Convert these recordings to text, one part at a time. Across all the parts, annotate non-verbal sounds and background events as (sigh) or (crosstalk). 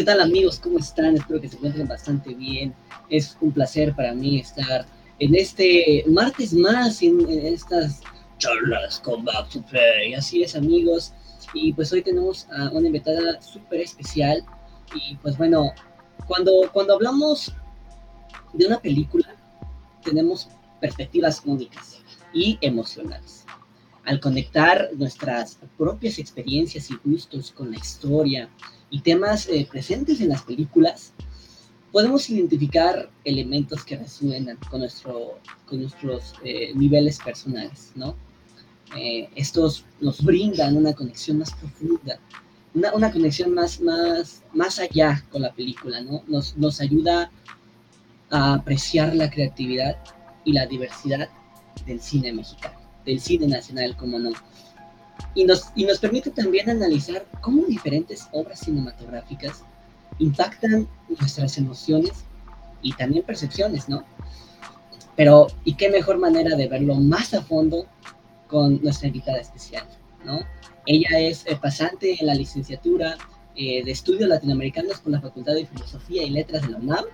¿qué tal amigos? ¿Cómo están? Espero que se encuentren bastante bien. Es un placer para mí estar en este martes más, en, estas charlas con Back to Play. Así es, amigos. Y pues hoy tenemos a una invitada súper especial. Y pues bueno, cuando, cuando hablamos de una película, tenemos perspectivas únicas y emocionales. Al conectar nuestras propias experiencias y gustos con la historia, y temas eh, presentes en las películas, podemos identificar elementos que resuenan con, nuestro, con nuestros eh, niveles personales, ¿no? Eh, estos nos brindan una conexión más profunda, una, una, conexión más, más, más allá con la película, ¿no? Nos, nos ayuda a apreciar la creatividad y la diversidad del cine mexicano, del cine nacional, como no y nos, y nos permite también analizar cómo diferentes obras cinematográficas impactan nuestras emociones y también percepciones, ¿no? Pero, ¿y qué mejor manera de verlo más a fondo con nuestra invitada especial, ¿no? Ella es eh, pasante en la licenciatura eh, de Estudios Latinoamericanos con la Facultad de Filosofía y Letras de la UNAM.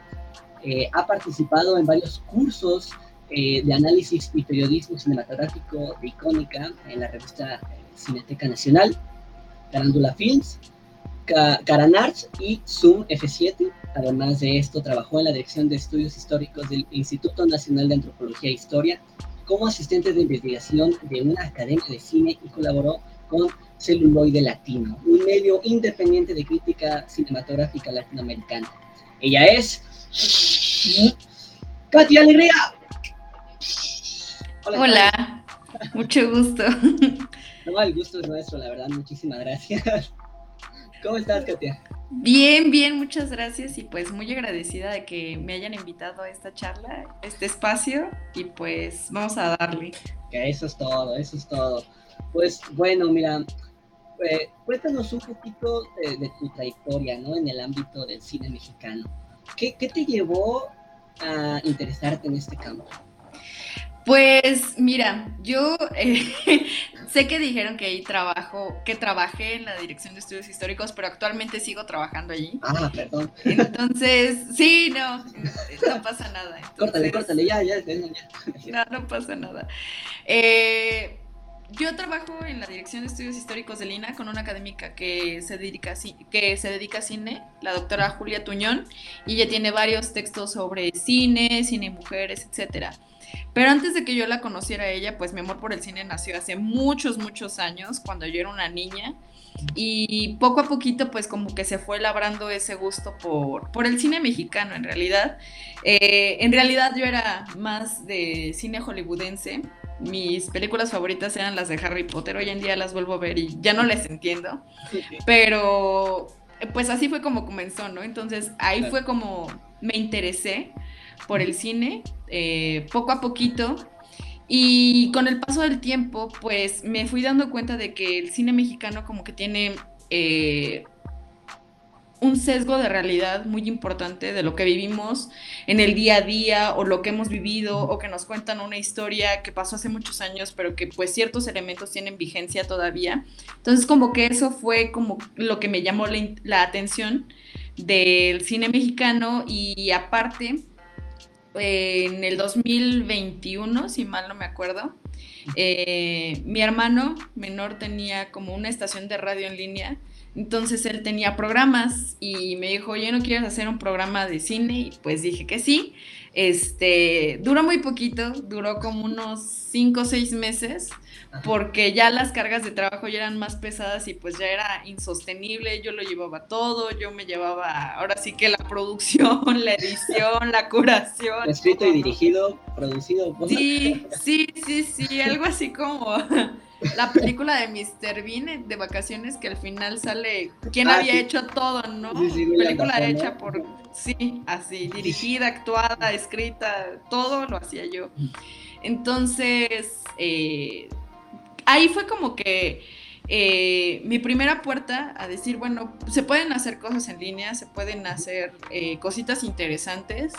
Eh, ha participado en varios cursos de análisis y periodismo cinematográfico de Icónica en la revista Cineteca Nacional, Carándula Films, Caranarts y Zoom F7. Además de esto, trabajó en la Dirección de Estudios Históricos del Instituto Nacional de Antropología e Historia como asistente de investigación de una academia de cine y colaboró con Celuloide Latino, un medio independiente de crítica cinematográfica latinoamericana. Ella es Katia Alegría. Hola, Hola. mucho gusto. (laughs) No, el gusto es nuestro, la verdad, muchísimas gracias. (laughs) ¿Cómo estás, Katia? Bien, bien, muchas gracias y pues muy agradecida de que me hayan invitado a esta charla, este espacio y pues vamos a darle. Que eso es todo, eso es todo. Pues bueno, mira, eh, cuéntanos un poquito de, tu trayectoria, ¿no? En el ámbito del cine mexicano. ¿Qué, ¿Qué te llevó a interesarte en este campo? Pues mira, yo eh, (laughs) sé que dijeron que ahí trabajo, que trabajé en la Dirección de Estudios Históricos, pero actualmente sigo trabajando allí. Ah, perdón. Entonces, sí, no, no (laughs) pasa nada. córtale, córtale, ya, ya, ya. No, no pasa nada. Eh, yo trabajo en la Dirección de Estudios Históricos de Lina con una académica que se dedica a, cine, la doctora Julia Tuñón, y ella tiene varios textos sobre cine, cine y mujeres, etcétera. Pero antes de que yo la conociera a ella, pues mi amor por el cine nació hace muchos, muchos años, cuando yo era una niña. Y poco a poquito, pues como que se fue labrando ese gusto por, por el cine mexicano, en realidad. Eh, en realidad yo era más de cine hollywoodense. Mis películas favoritas eran las de Harry Potter. Hoy en día las vuelvo a ver y ya no les entiendo. Pero pues así fue como comenzó, ¿no? Entonces ahí fue como me interesé por el cine, eh, poco a poquito. Y con el paso del tiempo, pues me fui dando cuenta de que el cine mexicano como que tiene eh, un sesgo de realidad muy importante de lo que vivimos en el día a día o lo que hemos vivido o que nos cuentan una historia que pasó hace muchos años pero que pues ciertos elementos tienen vigencia todavía. Entonces como que eso fue como lo que me llamó la, la atención del cine mexicano y aparte en el 2021, si mal no me acuerdo, eh, mi hermano menor tenía como una estación de radio en línea, entonces él tenía programas y me dijo, oye, ¿no quieres hacer un programa de cine? Y pues dije que sí. Este, duró muy poquito, duró como unos 5 o 6 meses, porque ya las cargas de trabajo ya eran más pesadas y pues ya era insostenible, yo lo llevaba todo, yo me llevaba ahora sí que la producción, (laughs) la edición, la curación. Escrito y dirigido, producido. Sí, sí, sí, sí, algo así como (laughs) la película de Mr. Bean de vacaciones que al final sale quién ah, había hecho todo, ¿no? película hecha por sí, así, dirigida, actuada, escrita, todo lo hacía yo. Entonces, eh, ahí fue como que eh, mi primera puerta a decir, bueno, se pueden hacer cosas en línea, se pueden hacer eh, cositas interesantes.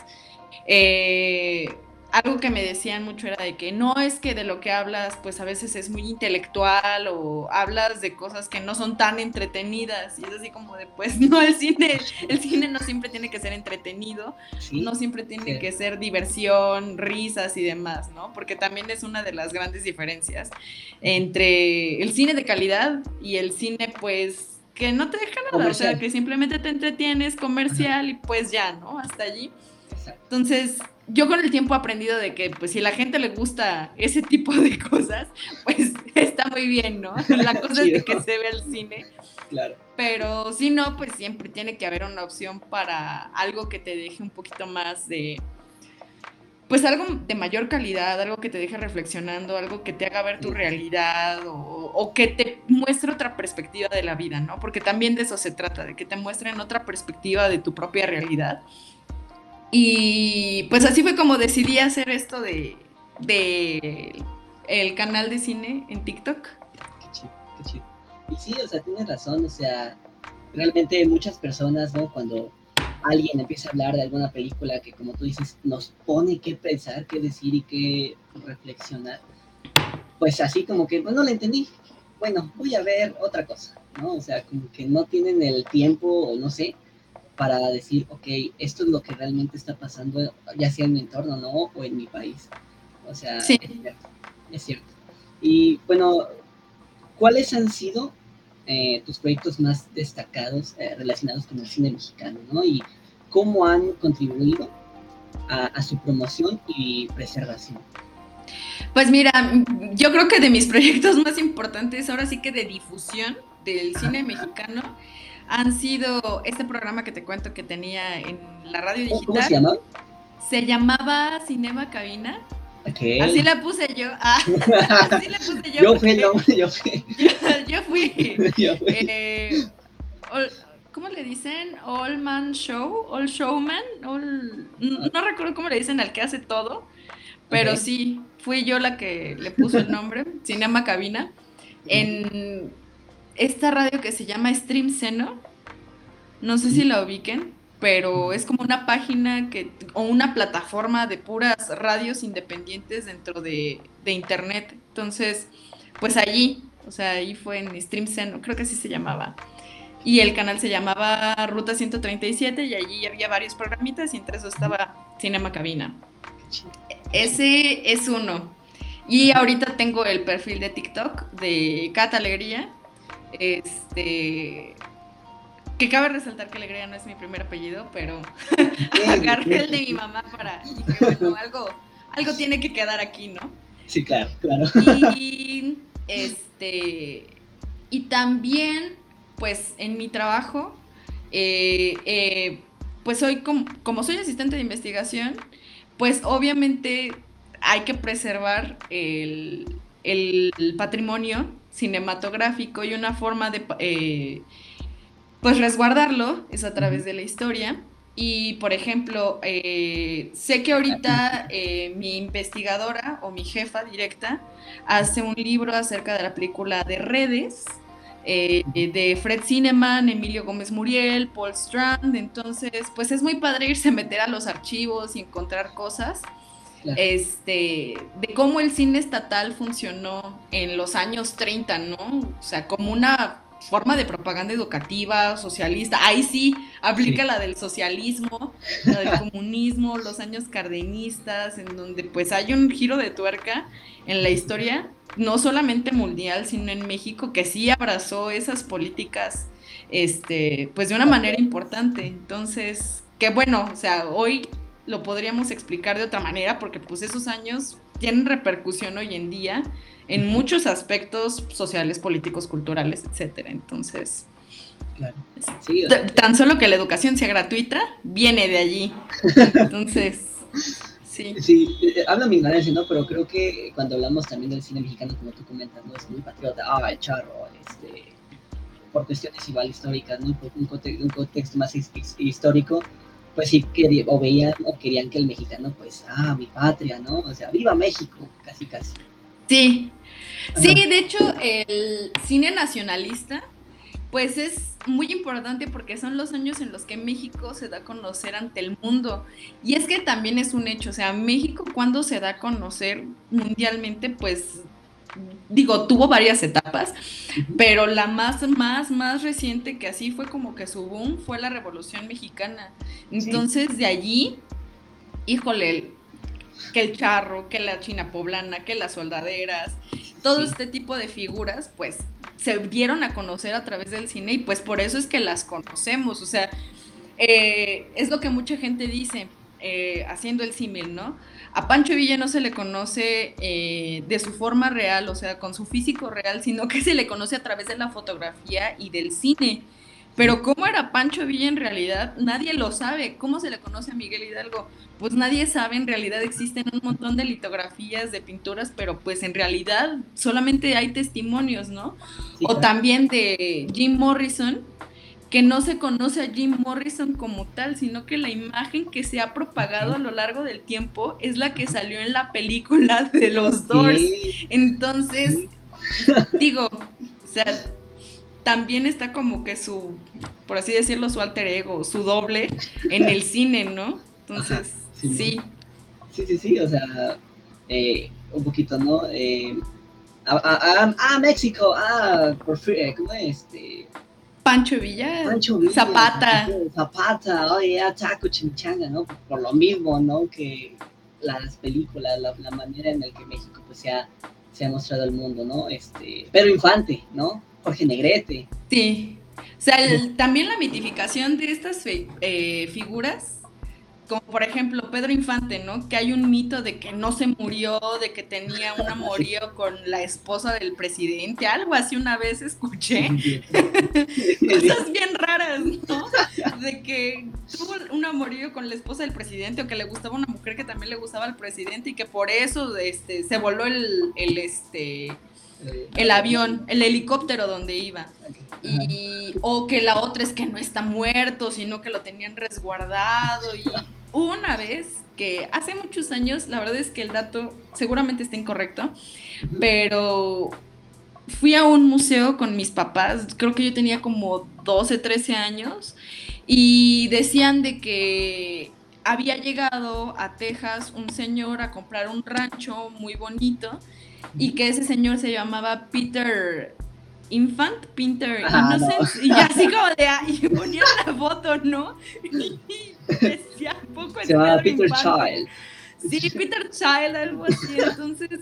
Eh, algo que me decían mucho era de que no es que de lo que hablas, pues a veces es muy intelectual o hablas de cosas que no son tan entretenidas. Y es así como de, pues (laughs) no, el cine, el cine no siempre tiene que ser entretenido, no siempre tiene que ser diversión, risas y demás, ¿no? Porque también es una de las grandes diferencias entre el cine de calidad y el cine, pues que no te deja nada, o sea, que simplemente te entretienes, comercial y pues ya, ¿no? Hasta allí. Entonces, yo con el tiempo he aprendido de que, pues, si a la gente le gusta ese tipo de cosas, pues (laughs) está muy bien, ¿no? La cosa es de que se ve el cine. Claro. Pero si no, pues siempre tiene que haber una opción para algo que te deje un poquito más de, pues algo de mayor calidad, algo que te deje reflexionando, algo que te haga ver tu realidad o, o, que te muestre otra perspectiva de la vida, ¿no? Porque también de eso se trata, de que te muestren otra perspectiva de tu propia realidad y pues así fue como decidí hacer esto de, el canal de cine en TikTok. Qué chido, qué chido. Y sí, o sea, tienes razón, o sea, realmente muchas personas, ¿no? Cuando alguien empieza a hablar de alguna película que, como tú dices, nos pone qué pensar, qué decir y qué reflexionar, pues así como que, bueno, no la entendí, bueno, voy a ver otra cosa, ¿no? O sea, como que no tienen el tiempo o no sé, para decir, ok, esto es lo que realmente está pasando, ya sea en mi entorno, ¿no? O en mi país. O sea, sí. es, cierto, Y bueno, ¿cuáles han sido eh, tus proyectos más destacados eh, relacionados con el cine mexicano, ¿no? Y cómo han contribuido a, su promoción y preservación. Pues mira, yo creo que de mis (laughs) proyectos más importantes, ahora sí que de difusión del cine mexicano, han sido este programa que te cuento que tenía en la radio digital. ¿Cómo se llamaba? Se llamaba Cinema Cabina. Así la puse yo. (laughs) Ah, así la puse yo. yo fui, no, yo fui. Yo, fui. (laughs) (laughs) yo fui. Eh, ¿Cómo le dicen? All Man Show, All Showman, all, no, recuerdo cómo le dicen al que hace todo, pero sí, fui yo la que le puso el nombre, Cinema Cabina, en esta radio que se llama Stream Seno, no sé si la ubiquen, pero es como una página que, o una plataforma de puras radios independientes dentro de, internet. Entonces, pues allí, o sea, ahí fue en Stream Seno, creo que así se llamaba. Y el canal se llamaba Ruta 137 y allí había varios programitas y entre eso estaba Cinema Cabina. Ese es uno. Y ahorita tengo el perfil de TikTok de Cata Alegría este. Que cabe resaltar que Alegría no es mi primer apellido, pero (laughs) agarré el de mi mamá para. bueno, algo, algo tiene que quedar aquí, ¿no? Sí, claro, claro. Y (laughs) este. Y también, pues, en mi trabajo, eh, eh, pues soy como, como soy asistente de investigación, pues obviamente hay que preservar el, el patrimonio cinematográfico y una forma de eh, pues resguardarlo es a través de la historia. Y por ejemplo, eh, sé que ahorita eh, mi investigadora o mi jefa directa hace un libro acerca de la película de redes de Fred Cineman, Emilio Gómez Muriel, Paul Strand. Entonces, pues es muy padre irse a meter a los archivos y encontrar cosas este, de cómo el cine estatal funcionó en los años 30, ¿no? O sea, como una forma de propaganda educativa, socialista. Ahí sí aplica la del socialismo, la del (laughs) comunismo, los años cardenistas, en donde pues hay un giro de tuerca en la historia, no solamente mundial, sino en México, que sí abrazó esas políticas, este, pues de una manera importante. Entonces, que bueno, o sea, hoy lo podríamos explicar de otra manera, porque pues esos años tienen repercusión hoy en día en muchos aspectos sociales, políticos, culturales, etcétera. Entonces, tan solo que la educación sea gratuita, viene de allí. Entonces, sí. Sí, eh, habla mi ignorancia, ¿no? Pero creo que cuando hablamos también del cine mexicano, como tú comentas, ¿no? Es muy patriota, ah, el charro, este, por cuestiones igual históricas, ¿no? Por un, contexto más histórico, pues sí querían, o veían o querían que el mexicano, pues, ah, mi patria, ¿no? O sea, viva México, casi, casi. Sí, sí, de hecho, el cine nacionalista pues es muy importante porque son los años en los que México se da a conocer ante el mundo. Y es que también es un hecho, o sea, México cuando se da a conocer mundialmente, pues digo, tuvo varias etapas, pero la más, más, más reciente que así fue como que su boom fue la Revolución Mexicana. Entonces, de allí, híjole, que el charro, que la china poblana, que las soldaderas, todo este tipo de figuras, pues se dieron a conocer a través del cine y pues por eso es que las conocemos, o sea, eh, es lo que mucha gente dice, eh, haciendo el símil, ¿no? A Pancho Villa no se le conoce eh, de su forma real, o sea, con su físico real, sino que se le conoce a través de la fotografía y del cine. Pero cómo era Pancho Villa en realidad, nadie lo sabe. ¿Cómo se le conoce a Miguel Hidalgo? Pues nadie sabe, en realidad existen un montón de litografías, de pinturas, pero pues en realidad solamente hay testimonios, ¿no? o también de Jim Morrison, que no se conoce a Jim Morrison como tal, sino que la imagen que se ha propagado a lo largo del tiempo es la que salió en la película (laughs) de los Doors. Entonces, (laughs) digo, o sea, también está como que su, por así decirlo, su alter ego, su doble en el (laughs) cine, ¿no? Entonces, sí. Sí, sí, sí, o sea, eh, un poquito, ¿no? Eh, ah, México, ah, por eh, ¿cómo es? Este, Pancho Villa, Pancho Villa, Zapata. Zapata, oye, oh, Chaco Chimichanga, ¿no? Por lo mismo, ¿no? Que las películas, la, manera en la que México pues se ha, se ha mostrado al mundo, ¿no? Este, Pedro Infante, ¿no? Jorge Negrete. Sí. O sea, también la mitificación de estas eh, figuras como por ejemplo Pedro Infante, ¿no? Que hay un mito de que no se murió, de que tenía un amorío (laughs) con la esposa del presidente, algo así una vez escuché. (laughs) Cosas bien raras, ¿no? De que tuvo un amorío con la esposa del presidente o que le gustaba una mujer que también le gustaba al presidente y que por eso este, se voló el, el este el avión, el helicóptero donde iba. Y, o que la otra es que no está muerto, sino que lo tenían resguardado. Y una vez que hace muchos años, la verdad es que el dato seguramente está incorrecto, pero fui a un museo con mis papás, creo que yo tenía como 12, 13 años, y decían de que había llegado a Texas un señor a comprar un rancho muy bonito y que ese señor se llamaba Peter Infant, Peter ah, y así como de ahí y (laughs) ponía la foto, ¿no? Y decía poco Se llamaba Peter Child. Sí, Peter Child, algo así. Entonces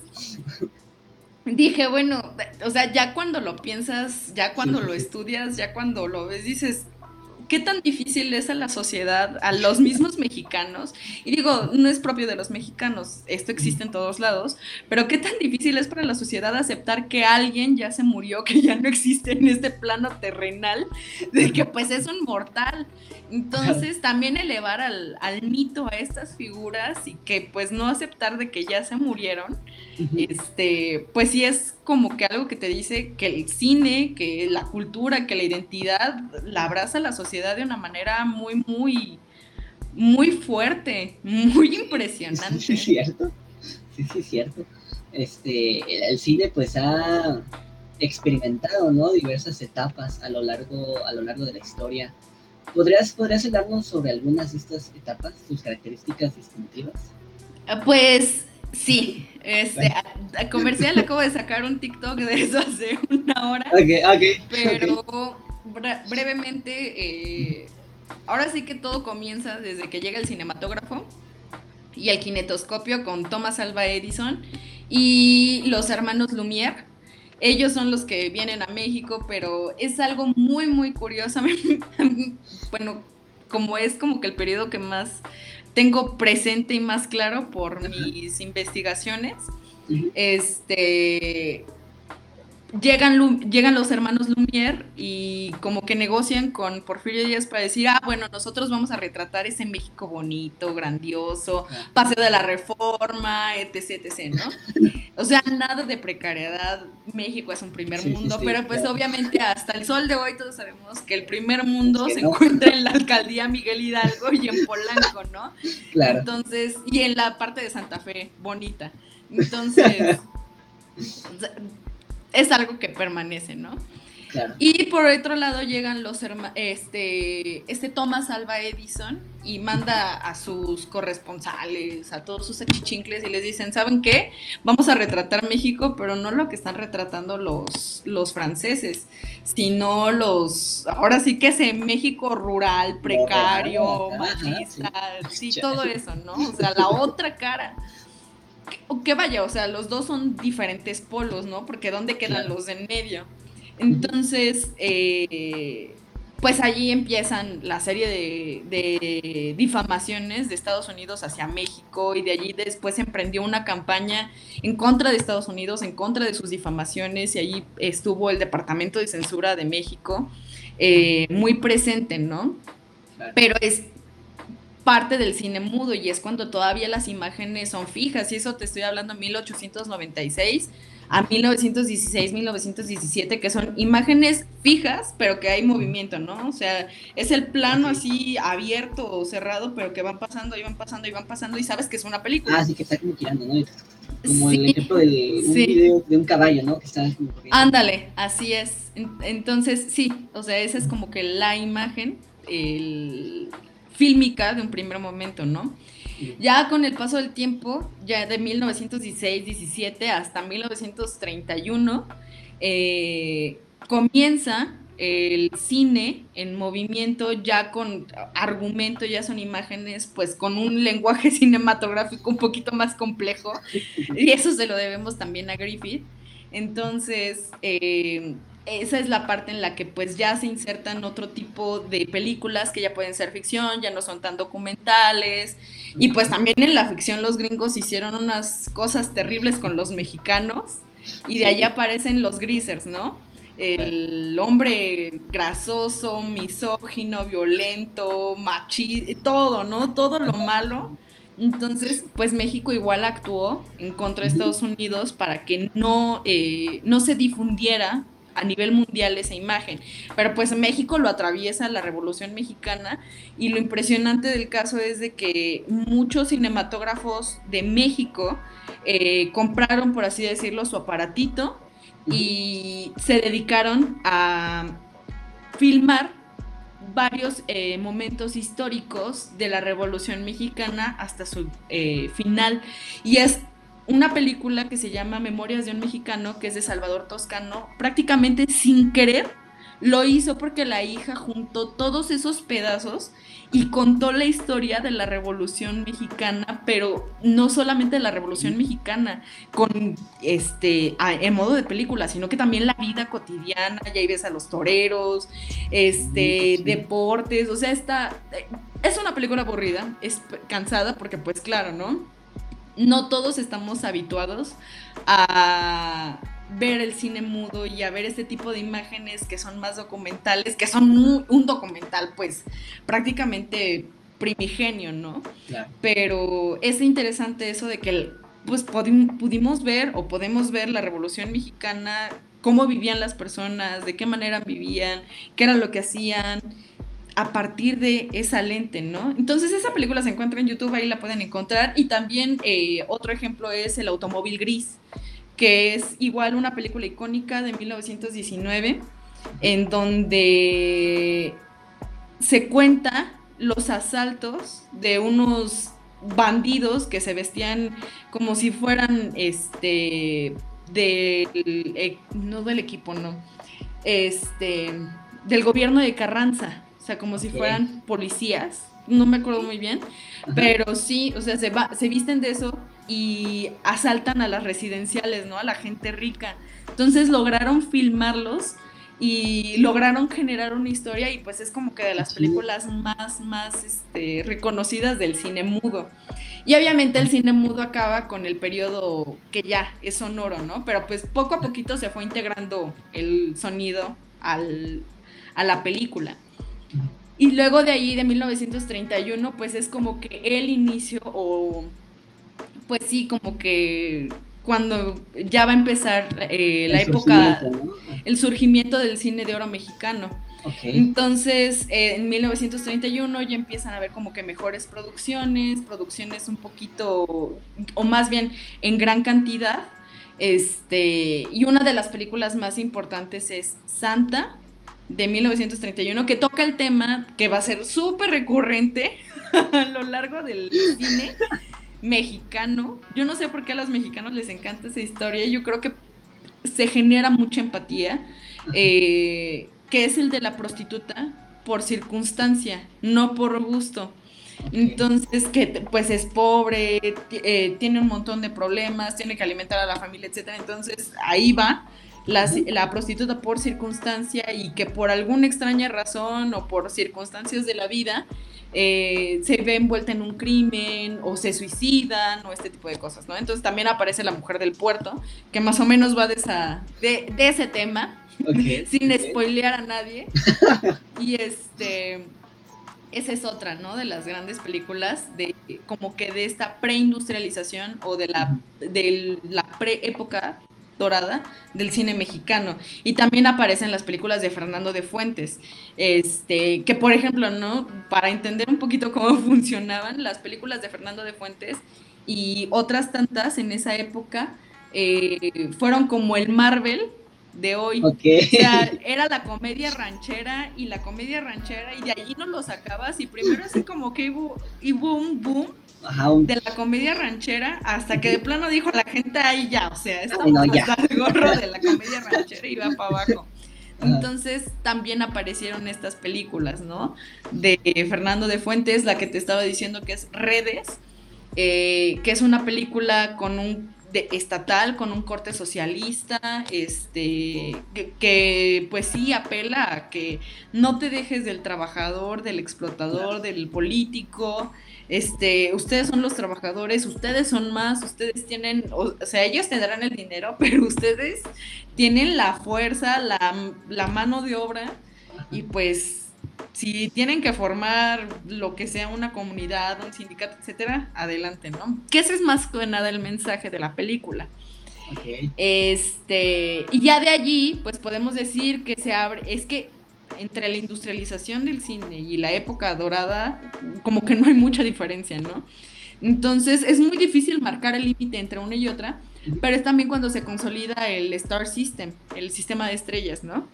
dije, bueno, o sea, ya cuando lo piensas, ya cuando lo estudias, ya cuando lo ves, dices, qué tan difícil es a la sociedad, a los mismos mexicanos, y digo, no es propio de los mexicanos, esto existe en todos lados, pero qué tan difícil es para la sociedad aceptar que alguien ya se murió, que ya no existe en este plano terrenal, de que pues es un mortal. Entonces, también elevar al, al mito a estas figuras y que pues no aceptar de que ya se murieron, este, pues sí es como que algo que te dice que el cine, que la cultura, que la identidad la abraza la sociedad de una manera muy, muy, muy fuerte, muy impresionante. Sí, sí, cierto. Sí, sí, cierto. Este, el, cine pues ha experimentado, ¿no? Diversas etapas a lo largo, a lo largo de la historia. ¿Podrías, ¿Podrías hablarnos sobre algunas de estas etapas, sus características distintivas? Pues Sí, este, a, comercial acabo de sacar un TikTok de eso hace una hora. pero brevemente, eh, ahora sí que todo comienza desde que llega el cinematógrafo y el kinetoscopio con Thomas Alva Edison y los hermanos Lumière. Ellos son los que vienen a México, pero es algo muy, muy curioso. (laughs) bueno, como es como que el periodo que más tengo presente y más claro por mis investigaciones. Este, llegan, llegan los hermanos Lumière y como que negocian con Porfirio Díaz para decir, ah, bueno, nosotros vamos a retratar ese México bonito, grandioso, paseo de la reforma, etc, etc, ¿no? O sea, nada de precariedad, México es un primer mundo, pero pues obviamente hasta el sol de hoy todos sabemos que el primer mundo se encuentra en la alcaldía Miguel Hidalgo y en Polanco, ¿no? Claro. Entonces, y en la parte de Santa Fe, bonita. Entonces (laughs) es algo que permanece, ¿no? Y por otro lado llegan los este, este Thomas Alva Edison y manda a sus corresponsales, a todos sus achichincles y les dicen, ¿saben qué? Vamos a retratar México, pero no lo que están retratando los, los franceses, sino los, ahora sí que es México rural, precario, machista, sí, (laughs) todo eso, ¿no? O sea, la otra cara que, vaya, o sea, los dos son diferentes polos, ¿no? Porque ¿dónde quedan los de en medio? Entonces, eh, pues allí empiezan la serie de, difamaciones de Estados Unidos hacia México y de allí después emprendió una campaña en contra de Estados Unidos, en contra de sus difamaciones y allí estuvo el Departamento de Censura de México eh, muy presente, ¿no? Pero es parte del cine mudo y es cuando todavía las imágenes son fijas y eso te estoy hablando en 1896 a 1916, 1917, que son imágenes fijas, pero que hay movimiento, ¿no? O sea, es el plano así abierto o cerrado, pero que van pasando y van pasando y van pasando y sabes que es una película. Ah, sí, que está como girando, ¿no? Como el ejemplo de un video de un caballo, ¿no? Que está Ándale, así es. Entonces, sí, o sea, esa es como que la imagen el, fílmica de un primer momento, ¿no? Ya con el paso del tiempo, ya de 1916-17 hasta 1931, eh, comienza el cine en movimiento ya con argumento, ya son imágenes, pues con un lenguaje (laughs) cinematográfico un poquito más complejo, y eso se lo debemos también a Griffith. Entonces, eh, esa es la parte en la que pues ya se insertan otro tipo de películas que ya pueden ser ficción, ya no son tan documentales. Y pues también en la ficción los gringos hicieron unas cosas terribles con los mexicanos y de ahí aparecen los greasers, ¿no? El hombre grasoso, misógino, violento, machista, todo, ¿no? Todo lo malo. Entonces, pues México igual actuó en contra de Estados Unidos para que no, eh, no se difundiera a nivel mundial esa imagen. Pero pues México lo atraviesa la Revolución Mexicana y lo impresionante del caso es de que muchos cinematógrafos de México eh, compraron, por así decirlo, su aparatito y se dedicaron a filmar varios eh, momentos históricos de la Revolución Mexicana hasta su eh, final. Y es una película que se llama Memorias de un Mexicano, que es de Salvador Toscano, prácticamente sin querer lo hizo porque la hija juntó todos esos pedazos y contó la historia de la Revolución Mexicana, pero no solamente de la Revolución Mexicana, con este en modo de película, sino que también la vida cotidiana, ya ahí ves a los toreros, este, deportes, o sea, está es una película aburrida, es cansada porque pues claro, ¿no? No todos estamos habituados a ver el cine mudo y a ver este tipo de imágenes que son más documentales, que son un, documental pues prácticamente primigenio, ¿no? Pero es interesante eso de que pues pudimos ver o podemos ver la Revolución Mexicana, cómo vivían las personas, de qué manera vivían, qué era lo que hacían a partir de esa lente, ¿no? Entonces esa película se encuentra en YouTube, ahí la pueden encontrar. Y también eh, otro ejemplo es El Automóvil Gris, que es igual una película icónica de 1919, en donde se cuenta los asaltos de unos bandidos que se vestían como si fueran este del e, no del equipo no este del gobierno de Carranza o sea, como si fueran policías, no me acuerdo muy bien, pero sí, o sea, se, va, se visten de eso y asaltan a las residenciales, ¿no? A la gente rica. Entonces lograron filmarlos y lograron generar una historia y pues es como que de las películas más, más este, reconocidas del cine mudo. Y obviamente el cine mudo acaba con el periodo que ya es sonoro, ¿no? Pero pues poco a poquito se fue integrando el sonido al, a la película. Y luego de ahí, de 1931, pues es como que el inicio o, pues sí, como que cuando ya va a empezar eh, la época, el surgimiento del cine de oro mexicano. Entonces, eh, en 1931 ya empiezan a ver como que mejores producciones, producciones un poquito, o más bien en gran cantidad, Este, y una de las películas más importantes es Santa, de 1931, que toca el tema que va a ser súper recurrente (laughs) a lo largo del cine mexicano. Yo no sé por qué a los mexicanos les encanta esa historia. Yo creo que se genera mucha empatía, eh, que es el de la prostituta por circunstancia, no por gusto. Entonces, que pues es pobre, eh, tiene un montón de problemas, tiene que alimentar a la familia, etcétera. Entonces, ahí va la, prostituta por circunstancia y que por alguna extraña razón o por circunstancias de la vida eh, se ve envuelta en un crimen o se suicidan o este tipo de cosas, ¿no? Entonces también aparece la mujer del puerto, que más o menos va de, esa, de, ese tema, (laughs) sin spoilear a nadie. (laughs) y este esa es otra, ¿no? De las grandes películas de como que de esta preindustrialización o de la de la preépoca dorada del cine mexicano. Y también aparecen las películas de Fernando de Fuentes este que por ejemplo no para entender un poquito cómo (laughs) funcionaban las películas de Fernando de Fuentes y otras tantas en esa época eh, fueron como el Marvel de hoy. O sea, (laughs) era la comedia ranchera y la comedia ranchera y de allí no lo sacabas y primero así como que hubo, hubo un boom de la comedia ranchera hasta que de plano dijo la gente ahí ya, o sea, estamos no, el gorro de la comedia ranchera y va para abajo. Entonces también aparecieron estas películas, ¿no? De Fernando de Fuentes, la que te estaba diciendo que es Redes, eh, que es una película con un estatal con un corte socialista, este, que, pues sí apela a que no te dejes del trabajador, del explotador, del político, este, ustedes son los trabajadores, ustedes son más, ustedes tienen, o, sea, ellos tendrán el dinero, (laughs) pero ustedes tienen la fuerza, la, la mano de obra y pues si tienen que formar lo que sea una comunidad, un sindicato, etcétera, adelante, ¿no? Que ese es más que nada el mensaje de la película. Este, y ya de allí, pues podemos decir que se abre, es que entre la industrialización del cine y la época dorada, como que no hay mucha diferencia, ¿no? Entonces es muy difícil marcar el límite entre una y otra, pero es también cuando se consolida el Star System, el sistema de estrellas, ¿no?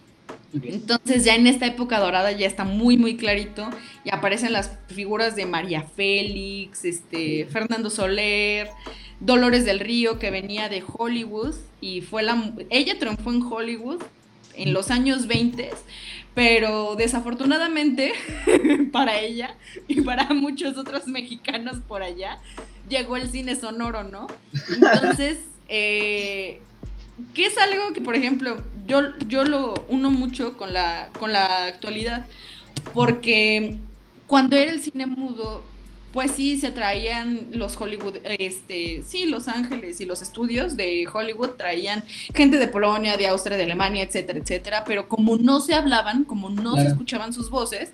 Entonces ya en esta época dorada ya está muy muy clarito y aparecen las figuras de María Félix, este Fernando Soler, Dolores del Río que venía de Hollywood y fue la ella triunfó en Hollywood en los años 20, pero desafortunadamente (laughs) para ella y para muchos otros mexicanos por allá, llegó el cine sonoro, ¿no? Entonces, (laughs) eh, ¿qué es algo que, por ejemplo, yo, yo lo uno mucho con la, con la actualidad? Porque cuando era el cine mudo, pues sí, se traían los Hollywood, este, sí, Los Ángeles y los estudios de Hollywood traían gente de Polonia, de Austria, de Alemania, etcétera, etcétera, pero como no se hablaban, como no se escuchaban sus voces,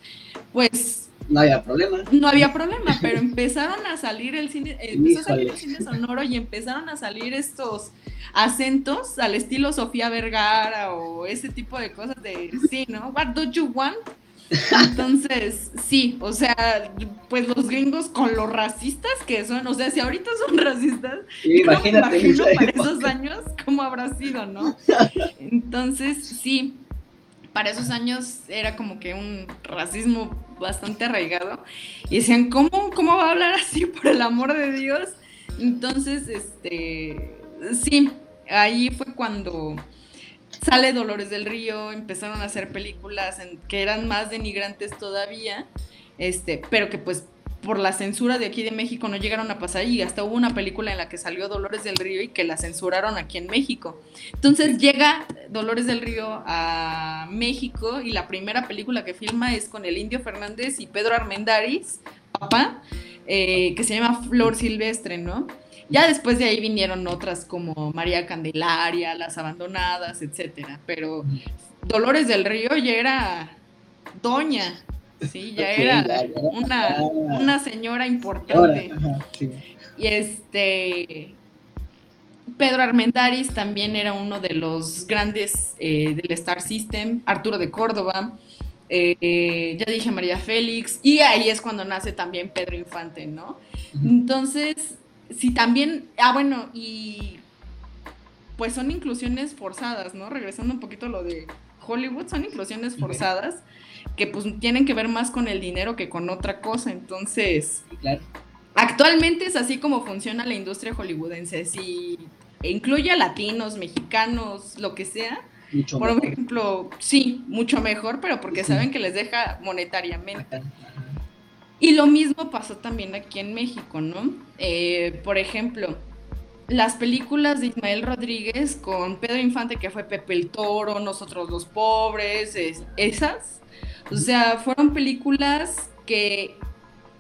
pues no había problema. No había problema, pero empezaron a salir el cine, eh, empezó a salir el cine sonoro y empezaron a salir estos acentos al estilo Sofía Vergara o ese tipo de cosas de sí, ¿no? What do you want? Entonces, sí, o sea, pues los gringos con los racistas que son, o sea, si ahorita son racistas, imagínate, imagino para esos años cómo habrá sido, ¿no? Entonces, sí, para esos años era como que un racismo bastante arraigado y decían, ¿cómo, cómo va a hablar así por el amor de Dios? Entonces, este, sí, ahí fue cuando sale Dolores del Río, empezaron a hacer películas que eran más denigrantes todavía, este, pero que pues por la censura de aquí de México no llegaron a pasar y hasta hubo una película en la que salió Dolores del Río y que la censuraron aquí en México. Entonces llega Dolores del Río a México y la primera película que filma es con el Indio Fernández y Pedro Armendáriz, papá, eh, que se llama Flor Silvestre, ¿no? Ya después de ahí vinieron otras como María Candelaria, Las Abandonadas, etcétera. Pero Dolores del Río ya era doña, sí, ya era una, señora importante. Y este Pedro Armendaris también era uno de los grandes eh, del Star System, Arturo de Córdoba. Eh, ya dije María Félix, y ahí es cuando nace también Pedro Infante, ¿no? Entonces, si también, ah, bueno, y pues son inclusiones forzadas, ¿no? Regresando un poquito a lo de Hollywood, son inclusiones forzadas que pues tienen que ver más con el dinero que con otra cosa. Entonces, actualmente es así como funciona la industria hollywoodense. Si incluye a latinos, mexicanos, lo que sea, por ejemplo, sí, mucho mejor, pero porque saben que les deja monetariamente. Y lo mismo pasó también aquí en México, ¿no? Eh, por ejemplo, las películas de Ismael Rodríguez con Pedro Infante, que fue Pepe el Toro, Nosotros los Pobres, esas, o sea, fueron películas que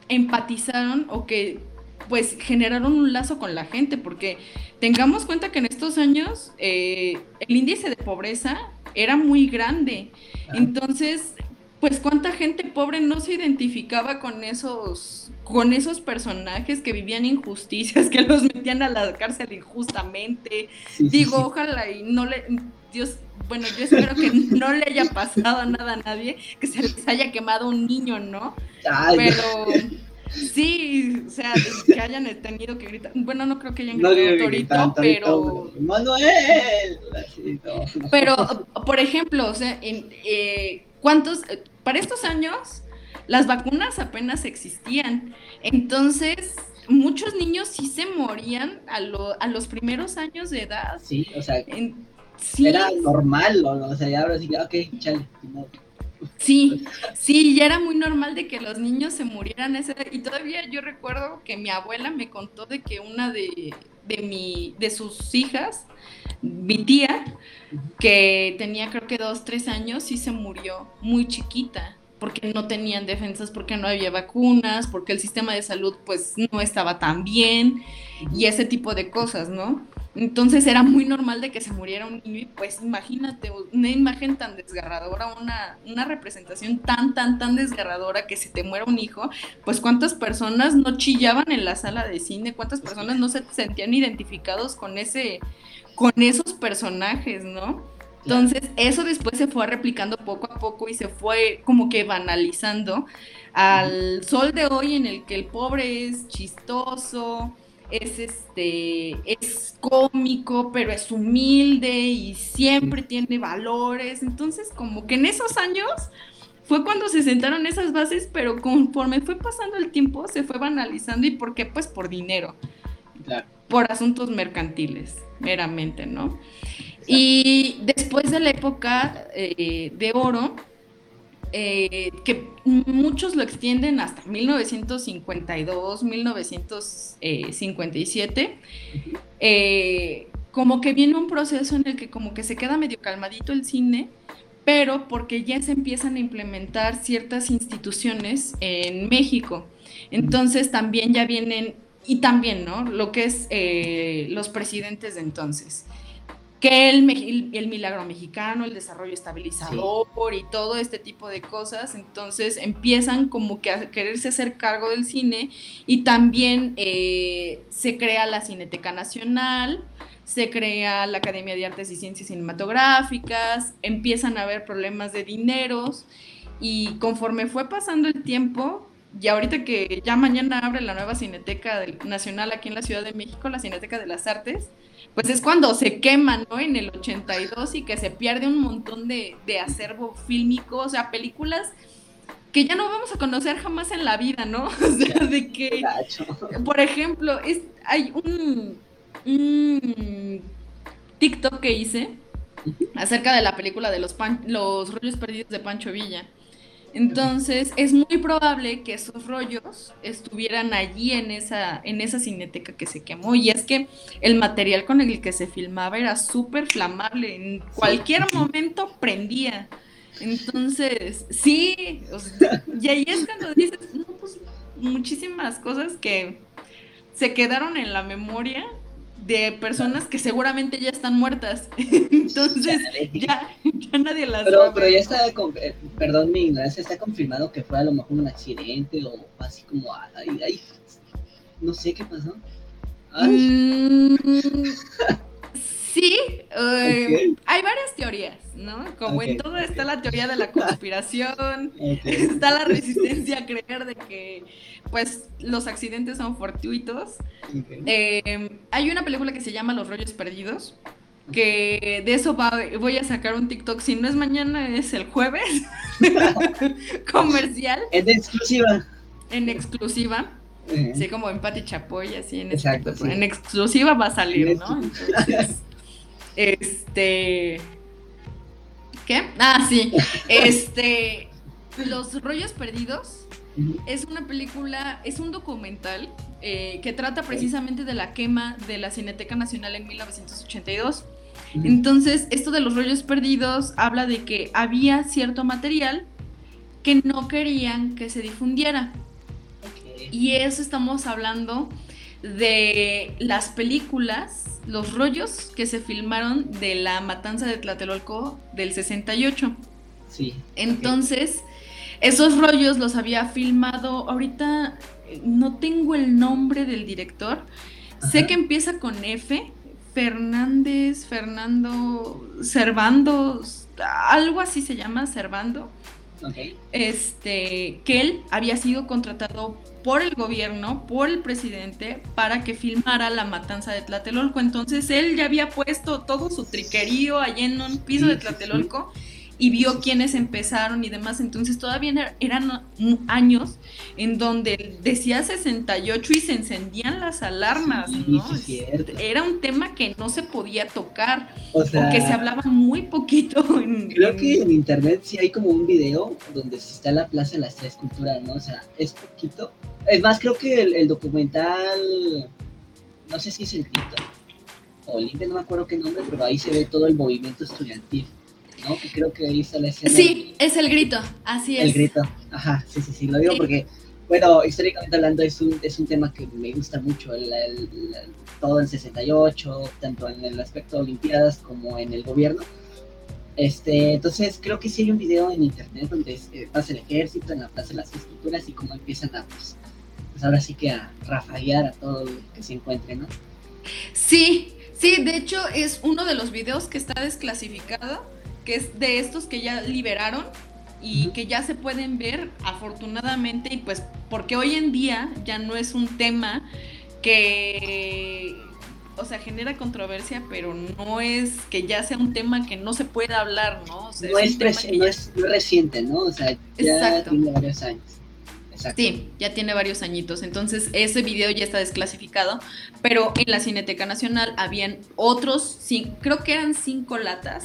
empatizaron o que pues generaron un lazo con la gente, porque tengamos cuenta que en estos años eh, el índice de pobreza era muy grande. Entonces, pues cuánta gente pobre no se identificaba con esos con esos personajes que vivían injusticias, (laughs) que los metían a la cárcel injustamente. Digo, ojalá y no le Dios, bueno, yo espero que no le haya pasado nada a nadie, que se les haya quemado un niño, ¿no? Pero sí, o sea, que hayan tenido que gritar. Bueno, no creo que hayan gritado no, torito, pero. Manuel. Pero, por ejemplo, o sea, en, eh, ¿Cuántos? Para estos años, las vacunas apenas existían. Entonces, muchos niños sí se morían a, a los primeros años de edad. Sí, o sea, era normal, o, sea, ya ahora sí, ok, chale. Sí, sí, ya era muy normal de que los niños se murieran ese y todavía yo recuerdo que mi abuela me contó de que una de, de, mi, de sus hijas mi tía, que tenía creo que dos, tres años, y se murió muy chiquita, porque no tenían defensas, porque no había vacunas, porque el sistema de salud pues no estaba tan bien, y ese tipo de cosas, ¿no? Entonces era muy normal de que se muriera un niño y pues imagínate una imagen tan desgarradora, una, una representación tan, tan, tan desgarradora que se te muera un hijo, pues cuántas personas no chillaban en la sala de cine, cuántas personas no se sentían identificados con ese, con esos personajes, ¿no? Entonces, eso después se fue replicando poco a poco y se fue como que banalizando al sol de hoy en el que el pobre es chistoso, es este es cómico, pero es humilde y siempre tiene valores. Entonces, como que en esos años fue cuando se sentaron esas bases, pero conforme fue pasando el tiempo se fue banalizando y por qué? Pues por dinero. Por asuntos mercantiles meramente, ¿no? Y después de la época eh, de oro, eh, que muchos lo extienden hasta 1952, 1957, eh, como que viene un proceso en el que como que se queda medio calmadito el cine, pero porque ya se empiezan a implementar ciertas instituciones en México. Entonces también ya vienen y también, ¿no? Lo que es eh, los presidentes de entonces. Que el, el, milagro mexicano, el desarrollo estabilizador y todo este tipo de cosas, entonces empiezan como que a quererse hacer cargo del cine y también eh, se crea la Cineteca Nacional, se crea la Academia de Artes y Ciencias Cinematográficas, empiezan a haber problemas de dineros y conforme fue pasando el tiempo, y ahorita que ya mañana abre la nueva Cineteca Nacional aquí en la Ciudad de México, la Cineteca de las Artes, pues es cuando se quema, ¿no? En el 82 y que se pierde un montón de, acervo fílmico, o sea, películas que ya no vamos a conocer jamás en la vida, ¿no? (laughs) O sea, de que, por ejemplo, es, hay un, un TikTok que hice acerca de la película de los, los rollos perdidos de Pancho Villa. Entonces, es muy probable que esos rollos estuvieran allí en esa, en esa cineteca que se quemó. Y es que el material con el que se filmaba era súper flamable. En cualquier momento prendía. Entonces, sí, y ahí es cuando dices, no, pues muchísimas cosas que se quedaron en la memoria de personas que seguramente ya están muertas. (laughs) Entonces, ya, ya, nadie las pero, Pero ya está, eh, perdón mi ignorancia, está confirmado que fue a lo mejor un accidente o así como, ay, ay, no sé qué pasó. Mm, sí, eh, hay varias teorías, ¿no? Como en todo está la teoría de la (laughs) conspiración, está la resistencia a creer de que pues los accidentes son fortuitos. Eh, hay una película que se llama Los rollos perdidos, que de eso voy a sacar un TikTok, si no es mañana, es el jueves, (laughs) comercial. En exclusiva. En exclusiva. Sí, como en Pati Chapoy, así en Exacto, En exclusiva va a salir, ¿no? Entonces, este... ¿Qué? Ah, sí. Este... Los rollos perdidos es una película, es un documental eh, que trata precisamente de la quema de la Cineteca Nacional en 1982. Entonces, esto de los rollos perdidos habla de que había cierto material que no querían que se difundiera. Y eso estamos hablando de las películas, los rollos que se filmaron de la matanza de Tlatelolco del 68. Sí. Entonces, esos rollos los había filmado, ahorita no tengo el nombre del director, sé que empieza con F, Fernández, Fernando, Servando, algo así se llama, Servando. Este, que él había sido contratado por el gobierno, por el presidente, para que filmara la matanza de Tlatelolco. Entonces él ya había puesto todo su triquerío allí en un piso de Tlatelolco y vio quiénes empezaron y demás. Entonces todavía eran años en donde decía 68 y se encendían las alarmas, ¿no? Era un tema que no se podía tocar o, que se hablaba muy poquito. (laughs) creo que en internet sí hay como un video donde está la Plaza de las Tres Culturas, ¿no? O sea, es poquito. Es más, creo que el, documental, no sé si es el grito o el no me acuerdo qué nombre, pero ahí se ve todo el movimiento estudiantil. ¿No? Que creo que está la escena. Sí, es el grito, así es. El grito, ajá, sí, sí, sí, lo digo porque, bueno, históricamente hablando es un, es un tema que me gusta mucho, el, todo en 68, tanto en el aspecto de Olimpiadas como en el gobierno. Este, entonces creo que sí hay un video en internet donde eh, pasa el ejército en la plaza de las esculturas y cómo empiezan a, pues, pues ahora sí que a rafaguear a todo lo que se encuentre, ¿no? Sí, sí, de hecho es uno de los videos que está desclasificado que es de estos que ya liberaron y que ya se pueden ver afortunadamente y pues porque hoy en día ya no es un tema que o sea genera controversia pero no es que ya sea un tema que no se pueda hablar no no, es, reciente no o sea ya tiene varios años Exacto. Sí, ya tiene varios añitos. Entonces, ese video ya está desclasificado. Pero en la Cineteca Nacional habían otros, creo que eran cinco latas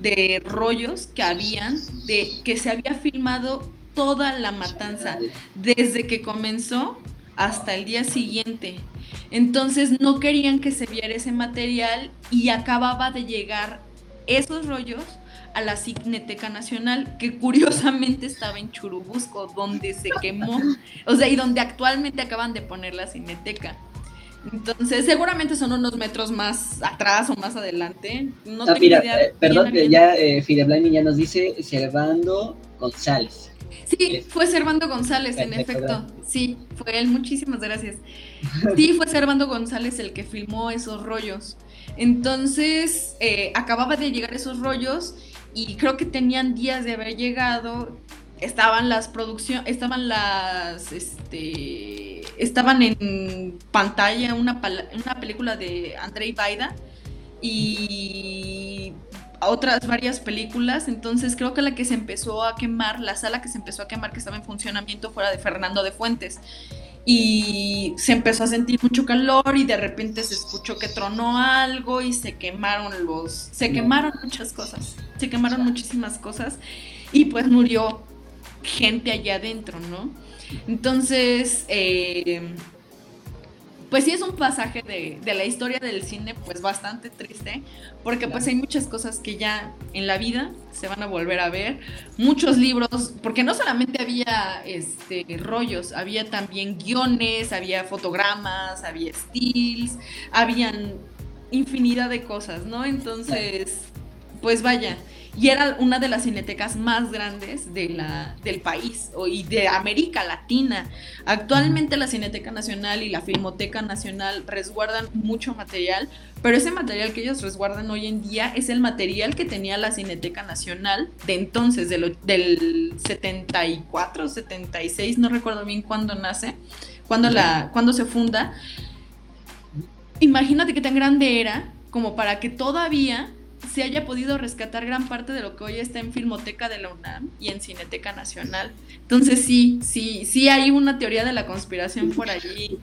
de rollos que habían, de que se había filmado toda la matanza, desde que comenzó hasta el día siguiente. Entonces no querían que se viera ese material y acababa de llegar esos rollos a la Cineteca Nacional, que (laughs) curiosamente estaba en Churubusco, donde se quemó, o sea, y donde actualmente acaban de poner la Cineteca. Entonces, seguramente son unos metros más atrás o más adelante. No ah, tengo idea. Eh, perdón, ya eh, ya nos dice Servando González. Sí, fue Servando González, en efecto. Sí, fue él. Muchísimas gracias. (laughs) Sí, fue Servando González el que filmó esos rollos. Entonces, eh, acababa de llegar esos rollos y creo que tenían días de haber llegado. Estaban las producciones, estaban las, este, estaban en pantalla una, una película de Andrei Baida y otras varias películas, entonces creo que la que se empezó a quemar, la sala que se empezó a quemar que estaba en funcionamiento fuera de Fernando de Fuentes. Y se empezó a sentir mucho calor y de repente se escuchó que tronó algo y se quemaron los, se quemaron muchas cosas, se quemaron muchísimas cosas. Y pues murió gente allá adentro, ¿no? Entonces, eh, pues sí es un pasaje de, la historia del cine pues bastante triste, porque pues hay muchas cosas que ya en la vida se van a volver a ver, muchos libros, porque no solamente había este, rollos, había también guiones, había fotogramas, había stills, habían infinidad de cosas, ¿no? Entonces, pues vaya, y era una de las cinetecas más grandes de la, del país y de América Latina. Actualmente la Cineteca Nacional y la Filmoteca Nacional resguardan mucho material, pero ese material que ellos resguardan hoy en día es el material que tenía la Cineteca Nacional de entonces, del 74, 76, no recuerdo bien cuándo nace, cuándo, la, cuándo se funda. Imagínate qué tan grande era como para que todavía se haya podido rescatar gran parte de lo que hoy está en Filmoteca de la UNAM y en Cineteca Nacional. Entonces sí, sí, sí hay una teoría de la conspiración por allí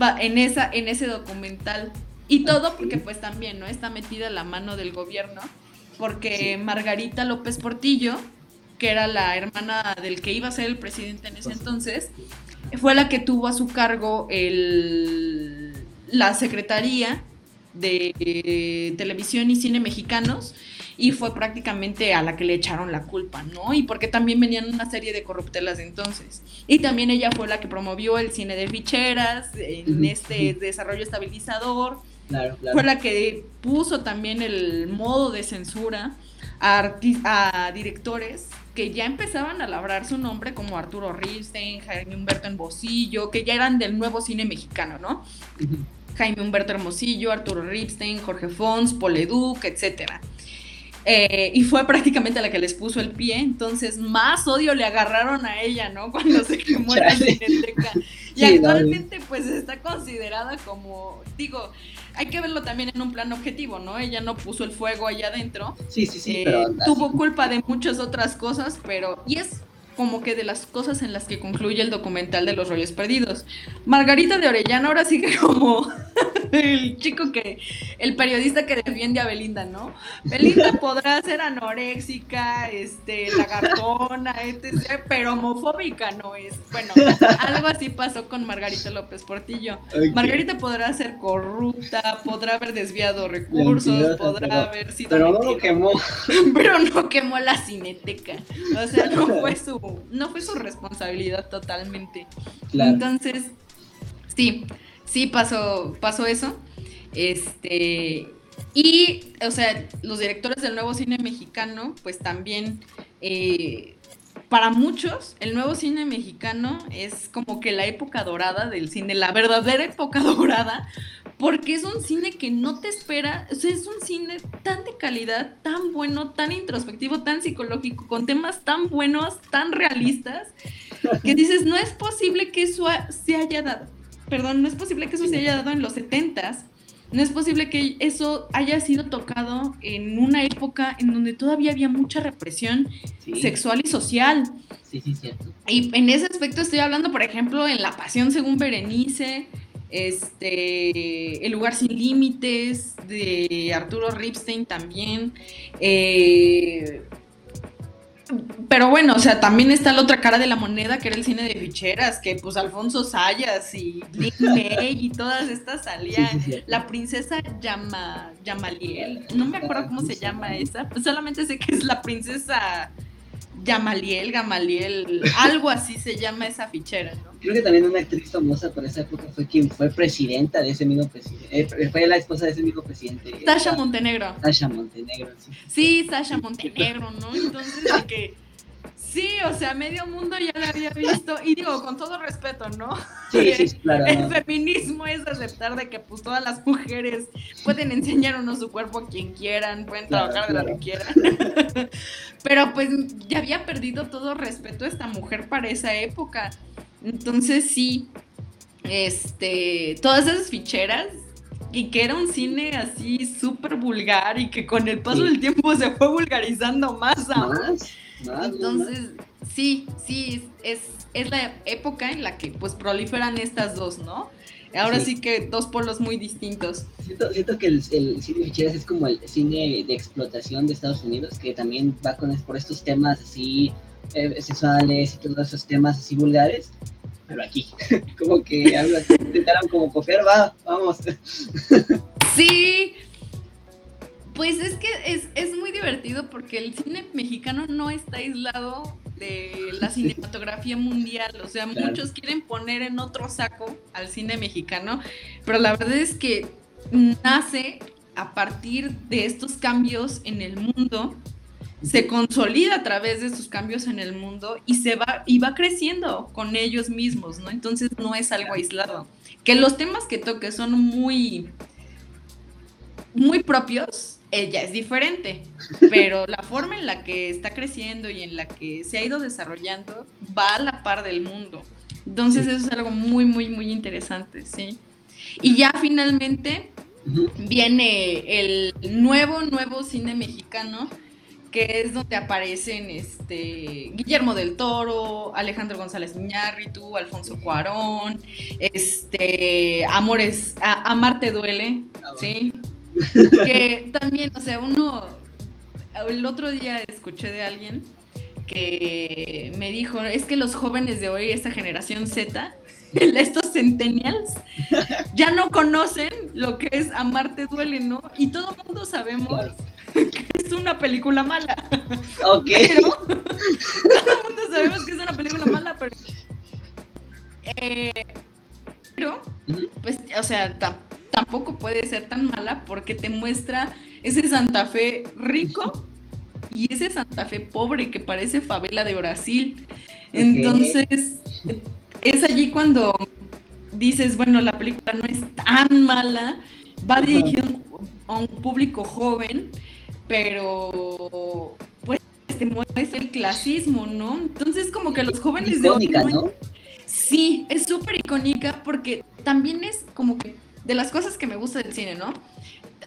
va, en, esa, en ese documental. Y todo porque pues también, ¿no? Está metida la mano del gobierno, porque Margarita López Portillo, que era la hermana del que iba a ser el presidente en ese entonces, fue la que tuvo a su cargo el, la secretaría de televisión y cine mexicanos y fue prácticamente a la que le echaron la culpa, ¿no? Y porque también venían una serie de corruptelas entonces. Y también ella fue la que promovió el cine de ficheras en este desarrollo estabilizador. Fue la que puso también el modo de censura a, a directores que ya empezaban a labrar su nombre como Arturo Ripstein, Jaime Humberto Hermosillo, que ya eran del nuevo cine mexicano, ¿no? Jaime Humberto Hermosillo, Arturo Ripstein, Jorge Fons, Poleduc, etcétera. Eh, y fue prácticamente la que les puso el pie, entonces más odio le agarraron a ella, ¿no? (laughs) Cuando se quemó la cineteca. (laughs) Y actualmente pues está considerada como, digo, hay que verlo también en un plano objetivo, ¿no? Ella no puso el fuego allá adentro. Sí, sí, sí. Eh, tuvo culpa de muchas otras cosas, pero... Y es como que de las cosas en las que concluye el documental de los rollos perdidos. Margarita de Orellana ahora sigue como (laughs) el chico que, el periodista que defiende a Belinda, ¿no? Belinda (laughs) podrá ser anoréxica, este, lagartona, etc., pero homofóbica no es. Bueno, algo así pasó con Margarita López Portillo. Margarita podrá ser corrupta, podrá haber desviado recursos, podrá haber sido. Pero no lo quemó. (laughs) Pero no quemó la cineteca. O sea, no fue su no fue su responsabilidad totalmente. Entonces, sí, sí pasó, pasó eso. Este, y, o sea, los directores del nuevo cine mexicano, pues también, eh, para muchos, el nuevo cine mexicano es como que la época dorada del cine, la verdadera época (laughs) dorada, porque es un cine que no te espera, o sea, es un cine tan de calidad, tan bueno, tan introspectivo, tan psicológico, con temas tan buenos, tan realistas, que dices, no es posible que eso se haya dado, perdón, no es posible que eso se haya dado en los setentas, no es posible que eso haya sido tocado en una época en donde todavía había mucha represión sexual y social. Sí, sí, cierto. Y en ese aspecto estoy hablando, por ejemplo, en La Pasión según Berenice, este, El lugar sin límites de Arturo Ripstein también. Eh, pero bueno, o sea, también está la otra cara de la moneda, que era el cine de ficheras, que pues Alfonso Sayas y Lin (laughs) May y todas estas salían. la princesa Yama, Yamaliel, no me acuerdo cómo se llama esa, pues solamente sé que es la princesa Gamaliel, Gamaliel, algo así se llama esa fichera, ¿no? Creo que también una actriz famosa por esa época fue quien fue presidenta de ese mismo presidente, eh, fue la esposa de ese mismo presidente. Sasha Montenegro. Sasha Montenegro, sí. Sí, Sasha Montenegro, ¿no? Entonces, de que Sí, o sea, medio mundo ya la había visto. Y digo, con todo respeto, ¿no? Sí, sí, (laughs) claro. El feminismo es aceptar de que pues todas las mujeres pueden enseñar uno su cuerpo a quien quieran, pueden trabajar de lo que quieran. (laughs) Pero pues ya había perdido todo respeto a esta mujer para esa época. Entonces sí, este, todas esas ficheras y que era un cine así súper vulgar y que con el paso del tiempo se fue vulgarizando más aún. Entonces, sí, sí, es, es la época en la que pues proliferan estas dos, ¿no? Ahora sí, que dos polos muy distintos. Siento, siento que el, cine de ficheras es como el cine de explotación de Estados Unidos, que también va con por estos temas así eh, sexuales y todos esos temas así vulgares, pero aquí, (laughs) como que intentaron como copiar, va, vamos. (laughs) Sí, pues es que es, muy divertido porque el cine mexicano no está aislado de la cinematografía mundial. O sea, muchos quieren poner en otro saco al cine mexicano, pero la verdad es que nace a partir de estos cambios en el mundo, se consolida a través de estos cambios en el mundo y se va y va creciendo con ellos mismos, ¿no? Entonces no es algo aislado. Que los temas que toque son muy muy propios, ella es diferente, (laughs) pero la forma en la que está creciendo y en la que se ha ido desarrollando va a la par del mundo. Entonces eso es algo muy, muy, muy interesante, ¿sí? Y ya finalmente, viene el nuevo, nuevo cine mexicano, que es donde aparecen este Guillermo del Toro, Alejandro González Iñárritu, Alfonso Cuarón, este Amores, a, Amarte duele, ah, ¿sí? Que también, o sea, uno el otro día escuché de alguien que me dijo, es que los jóvenes de hoy, esta generación Z, (laughs) estos centennials, ya no conocen lo que es Amarte duele, ¿no? Y todo el mundo sabemos que es una película mala. Ok. (laughs) Pero, todo el mundo sabemos que es una película mala, pero... Eh, pero, pues, o sea, tampoco puede ser tan mala porque te muestra ese Santa Fe rico y ese Santa Fe pobre que parece favela de Brasil. Entonces, es allí cuando dices, bueno, la película no es tan mala, va dirigida a un público joven, pero pues te muestra el clasismo, ¿no? Entonces, como que los jóvenes de hoy. ¿no? Sí, es súper icónica porque también es como que de las cosas que me gusta del cine, ¿no?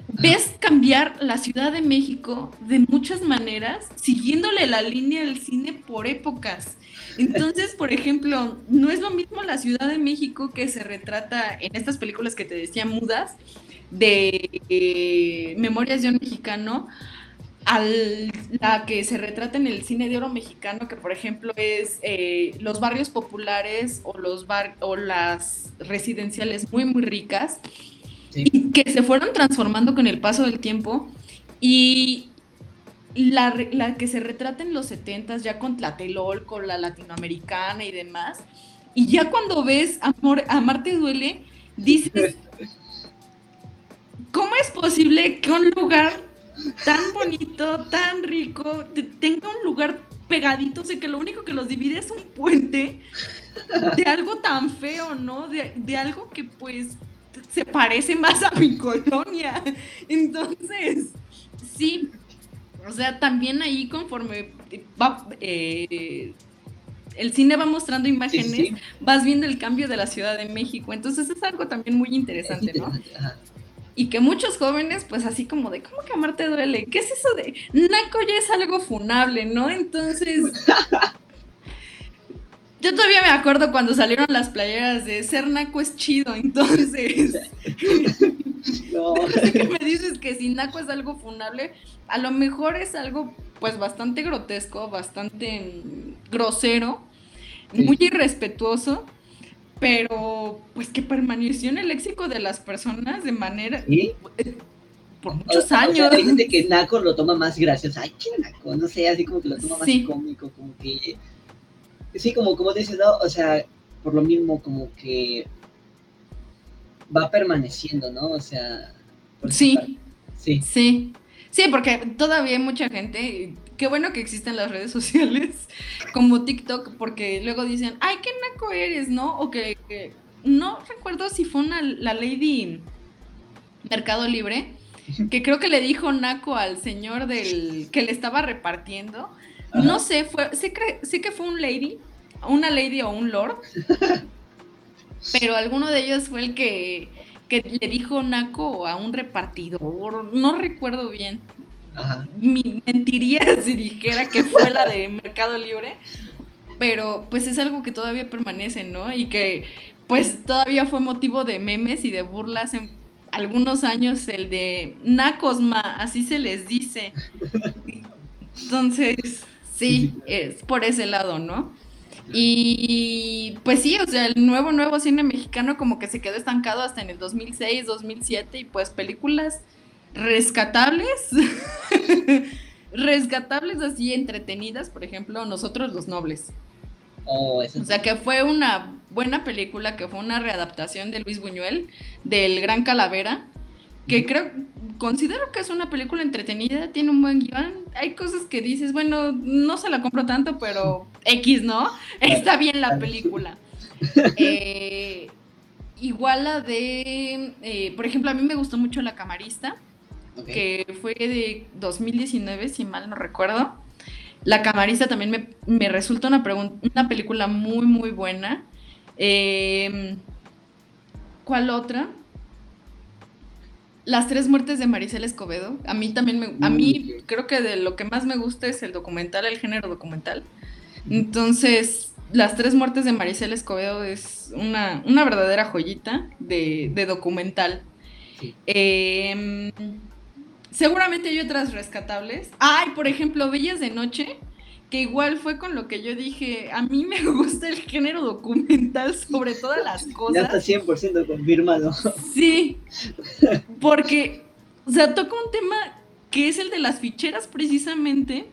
ves cambiar la Ciudad de México de muchas maneras, siguiéndole la línea del cine por épocas. Entonces, por ejemplo, no es lo mismo la Ciudad de México que se retrata en estas películas que te decía mudas, de eh, Memorias de un Mexicano, a la que se retrata en el cine de oro mexicano, que por ejemplo es eh, los barrios populares o, los bar o las residenciales muy, muy ricas y que se fueron transformando con el paso del tiempo y la, la que se retrata en los 70 ya con Tlatelolco, la latinoamericana y demás, y ya cuando ves Amor, Amarte duele, dices, (laughs) ¿cómo es posible que un lugar tan bonito, tan rico, tenga un lugar pegadito, sé que lo único que los divide es un puente de algo tan feo, ¿no? De, de algo que pues se parece más a mi colonia. Entonces, sí, o sea, también ahí conforme va, eh, el cine va mostrando imágenes, vas viendo el cambio de la Ciudad de México. Entonces es algo también muy interesante, ¿no? Y que muchos jóvenes, pues así como de, ¿cómo que amarte duele? ¿Qué es eso de Naco ya es algo funable, ¿no? Entonces, Yo todavía me acuerdo cuando salieron las playeras de ser naco es chido, entonces. (laughs) no. (laughs) me dices que si naco es algo funable, a lo mejor es algo pues bastante grotesco, bastante grosero, muy irrespetuoso, pero pues que permaneció en el léxico de las personas de manera eh, por muchos años. hay gente que naco lo toma más gracioso, ay, qué naco, no sé, así como que lo toma más cómico, como que sí, como, como dices, ¿no? O sea, por lo mismo como que va permaneciendo, ¿no? O sea... Sí, sí. Sí. Sí, porque todavía hay mucha gente, qué bueno que existen las redes (laughs) sociales como TikTok, porque luego dicen, ay, qué naco eres, ¿no? O que, no recuerdo si fue una, la Lady Mercado Libre, que creo que le dijo naco al señor del que le estaba repartiendo, no sé, fue, sé, que fue un lady, una lady o un lord, (laughs) pero alguno de ellos fue el que, le dijo Naco a un repartidor, no recuerdo bien. Mentiría (laughs) si dijera que fue la de Mercado Libre, pero pues es algo que todavía permanece, ¿no? Y que pues todavía fue motivo de memes y de burlas en algunos años el de Nacosma, así se les dice. (laughs) Entonces, Sí, es por ese lado, ¿no? Y pues sí, o sea, el nuevo, nuevo cine mexicano como que se quedó estancado hasta en el 2006, 2007 y pues películas rescatables, (laughs) rescatables así entretenidas, por ejemplo, Nosotros los Nobles. Oh, o sea, que fue una buena película, que fue una readaptación de Luis Buñuel, del Gran Calavera, que creo, considero que es una película entretenida, tiene un buen guion. Hay cosas que dices, bueno, no se la compro tanto, pero X, ¿no? (laughs) Está bien la película. (laughs) Eh, igual la de, eh, por ejemplo, a mí me gustó mucho La Camarista, que fue de 2019, si mal no recuerdo. La Camarista también me, me resulta una, una película muy, muy buena. Eh, ¿Cuál otra? Las tres muertes de Maricel Escobedo. A mí también me, a mí creo que de lo que más me gusta es el documental, el género documental. Entonces, las tres muertes de Maricel Escobedo es una, verdadera joyita de, documental. Em, seguramente hay otras rescatables. Ay, por ejemplo, Bellas de Noche que igual fue con lo que yo dije, a mí me (laughs) gusta el género documental sobre todas las (laughs) cosas. Ya está 100% confirmado. Sí, porque, o sea, toca un tema que es el de las ficheras precisamente,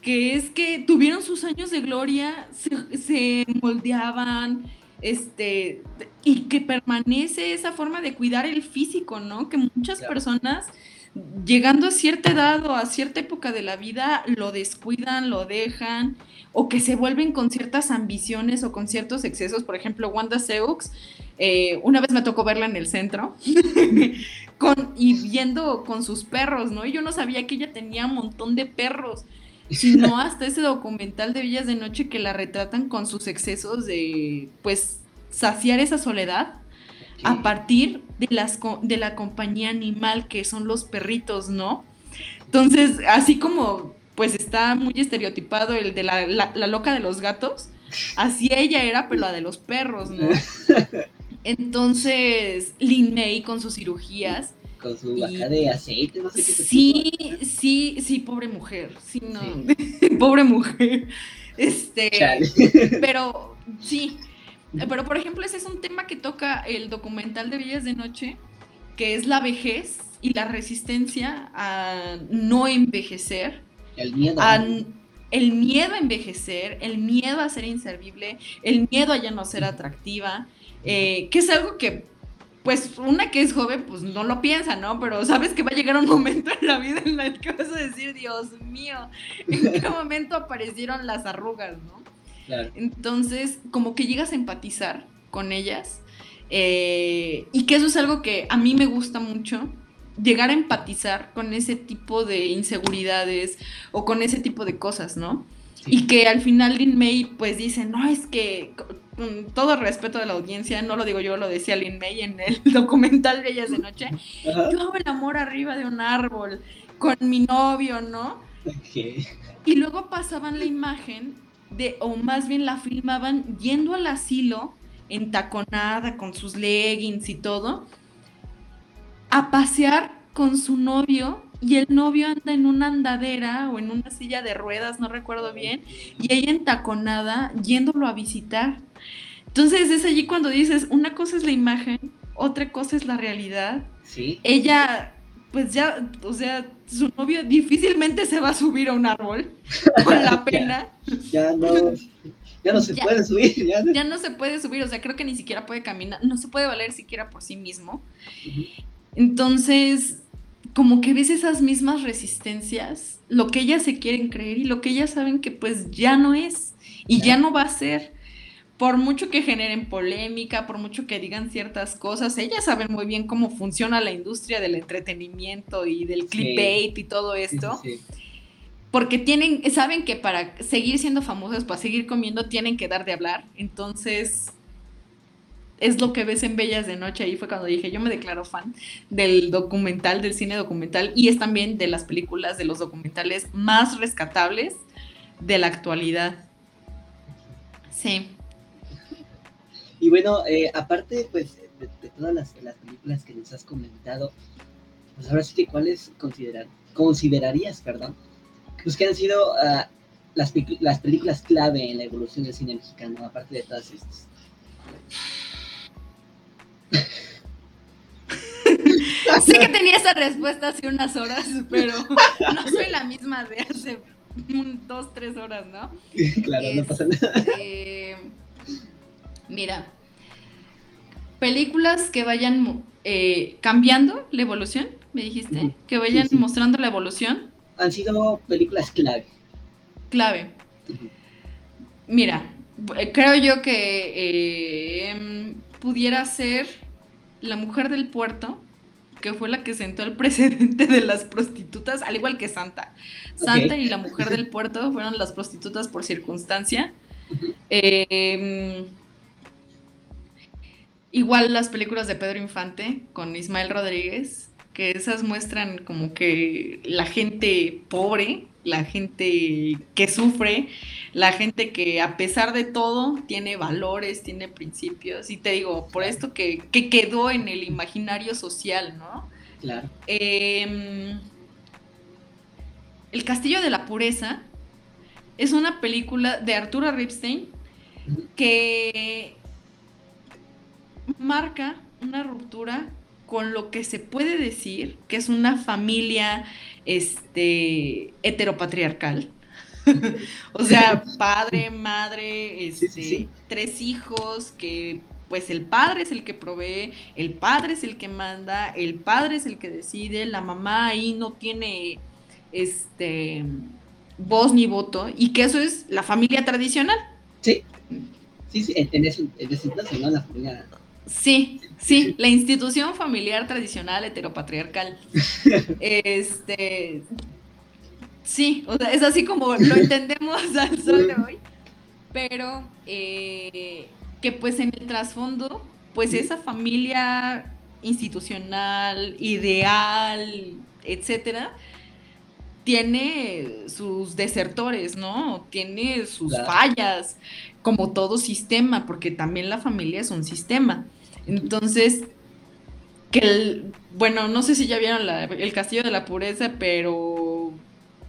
que es que tuvieron sus años de gloria, se, moldeaban, este, y que permanece esa forma de cuidar el físico, ¿no? Que muchas personas llegando a cierta edad o a cierta época de la vida lo descuidan, lo dejan o que se vuelven con ciertas ambiciones o con ciertos excesos. Por ejemplo, Wanda Seux, eh, una vez me tocó verla en el centro (laughs) con, y viendo con sus perros, ¿no? Y yo no sabía que ella tenía un montón de perros, sino (laughs) hasta ese documental de Villas de Noche que la retratan con sus excesos de, pues, saciar esa soledad a partir de, las, de la compañía animal que son los perritos, ¿no? Entonces, así como pues está muy estereotipado el de la, loca de los gatos, así ella era, pero la de los perros, ¿no? (laughs) Entonces, Lin May con sus cirugías. Con su baja de aceite, no sé qué. Sí, sí, sí, pobre mujer. Sí, no. (laughs) pobre mujer. Este. Pero sí, pero, por ejemplo, ese es un tema que toca el documental de Villas de Noche, que es la vejez y la resistencia a no envejecer. El miedo. el miedo a envejecer, el miedo a ser inservible, el miedo a ya no ser atractiva, eh, que es algo que, pues, una que es joven, pues no lo piensa, ¿no? Pero sabes que va a llegar un (laughs) momento en la vida en el que vas a decir, Dios mío, ¿en qué momento aparecieron las arrugas, ¿no? Entonces, como que llegas a empatizar con ellas. Eh, y que eso es algo que a mí me gusta mucho, llegar a empatizar con ese tipo de inseguridades o con ese tipo de cosas, ¿no? Y que al final Lin May pues dice, no, es que con todo respeto de la audiencia, no lo digo yo, lo decía Lin May en el (laughs) documental de Ellas de Noche, yo hago el amor arriba de un árbol con mi novio, ¿no? Y luego pasaban la imagen de, o más bien la filmaban yendo al asilo, entaconada, con sus leggings y todo, a pasear con su novio y el novio anda en una andadera o en una silla de ruedas, no recuerdo bien, y ella entaconada yéndolo a visitar. Entonces es allí cuando dices, una cosa es la imagen, otra cosa es la realidad. Sí. Ella, pues ya, o sea, su novio difícilmente se va a subir a un árbol (laughs) con la pena. ya, no, ya no se puede subir. Ya. no se puede subir, o sea, creo que ni siquiera puede caminar, no se puede valer siquiera por sí mismo. Entonces, como que ves esas mismas resistencias, lo que ellas se quieren creer y lo que ellas saben que pues ya no es y ya no va a ser por mucho que generen polémica, por mucho que digan ciertas cosas, ellas saben muy bien cómo funciona la industria del entretenimiento y del clickbait y todo esto. porque tienen, saben que para seguir siendo famosas, para seguir comiendo, tienen que dar de hablar. Entonces, es lo que ves en Bellas de Noche. Ahí fue cuando dije, yo me declaro fan del documental, del cine documental, y es también de las películas, de los documentales más rescatables de la actualidad. Sí. Y bueno, eh, aparte pues de, todas las, películas que nos has comentado, pues ahora sí que cuáles considerar, considerarías, perdón, pues que han sido uh, las, las películas clave en la evolución del cine mexicano, aparte de todas estas. (laughs) sé que tenía esa respuesta hace unas horas, pero no soy la misma de hace dos, tres horas, ¿no? (laughs) Claro, no pasa nada. Este, Mira, películas que vayan eh, cambiando la evolución, me dijiste, que vayan mostrando la evolución. Han sido películas clave. Clave. Mira, eh, creo yo que eh, pudiera ser La Mujer del Puerto, que fue la que sentó el (laughs) precedente de las prostitutas, al igual que Santa. Santa y La Mujer del Puerto fueron las prostitutas por circunstancia. eh, Igual las películas de Pedro Infante con Ismael Rodríguez que esas muestran como que la gente pobre, la gente que sufre, la gente que a pesar de todo tiene valores, tiene principios, y te digo, por esto que, quedó en el imaginario social, ¿no? Claro. Em, el Castillo de la Pureza es una película de Arturo Ripstein que marca una ruptura con lo que se puede decir que es una familia este, heteropatriarcal. (laughs) o sea, padre, madre, este, tres hijos que pues el padre es el que provee, el padre es el que manda, el padre es el que decide, la mamá ahí no tiene este voz ni voto y que eso es la familia tradicional. Sí. Sí, sí, en ese, en ¿no? La familia Sí, sí, la institución familiar tradicional heteropatriarcal. (laughs) este, sí, o sea, es así como lo (laughs) entendemos al sol de hoy, pero eh, que pues en el trasfondo, pues esa familia institucional, ideal, etcétera, tiene sus desertores, ¿no? Tiene sus fallas, como todo sistema, porque también la familia es un sistema. Entonces, que el, bueno, no sé si ya vieron el Castillo de la Pureza, pero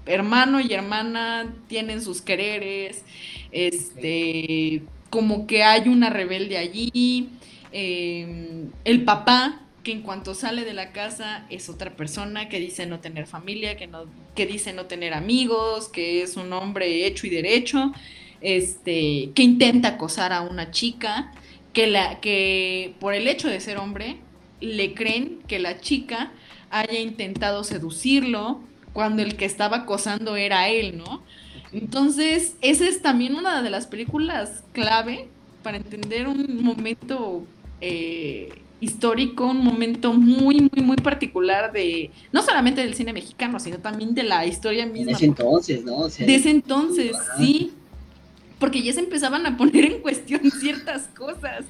hermano y hermana tienen sus quereres, este, como que hay una rebelde allí, em, el papá que en cuanto sale de la casa es otra persona que dice no tener familia, que no, que dice no tener amigos, que es un hombre hecho y derecho, este, que intenta acosar a una chica, que, la, que por el hecho de ser hombre le creen que la chica haya intentado seducirlo cuando el que estaba acosando era él, ¿no? Entonces, esa es también una de las películas clave para entender un momento eh, histórico, un momento muy, muy, muy particular de, no solamente del cine mexicano, sino también de la historia misma. De ese entonces, ¿no? de ese entonces, sí porque ya se empezaban a poner en cuestión (laughs) ciertas cosas,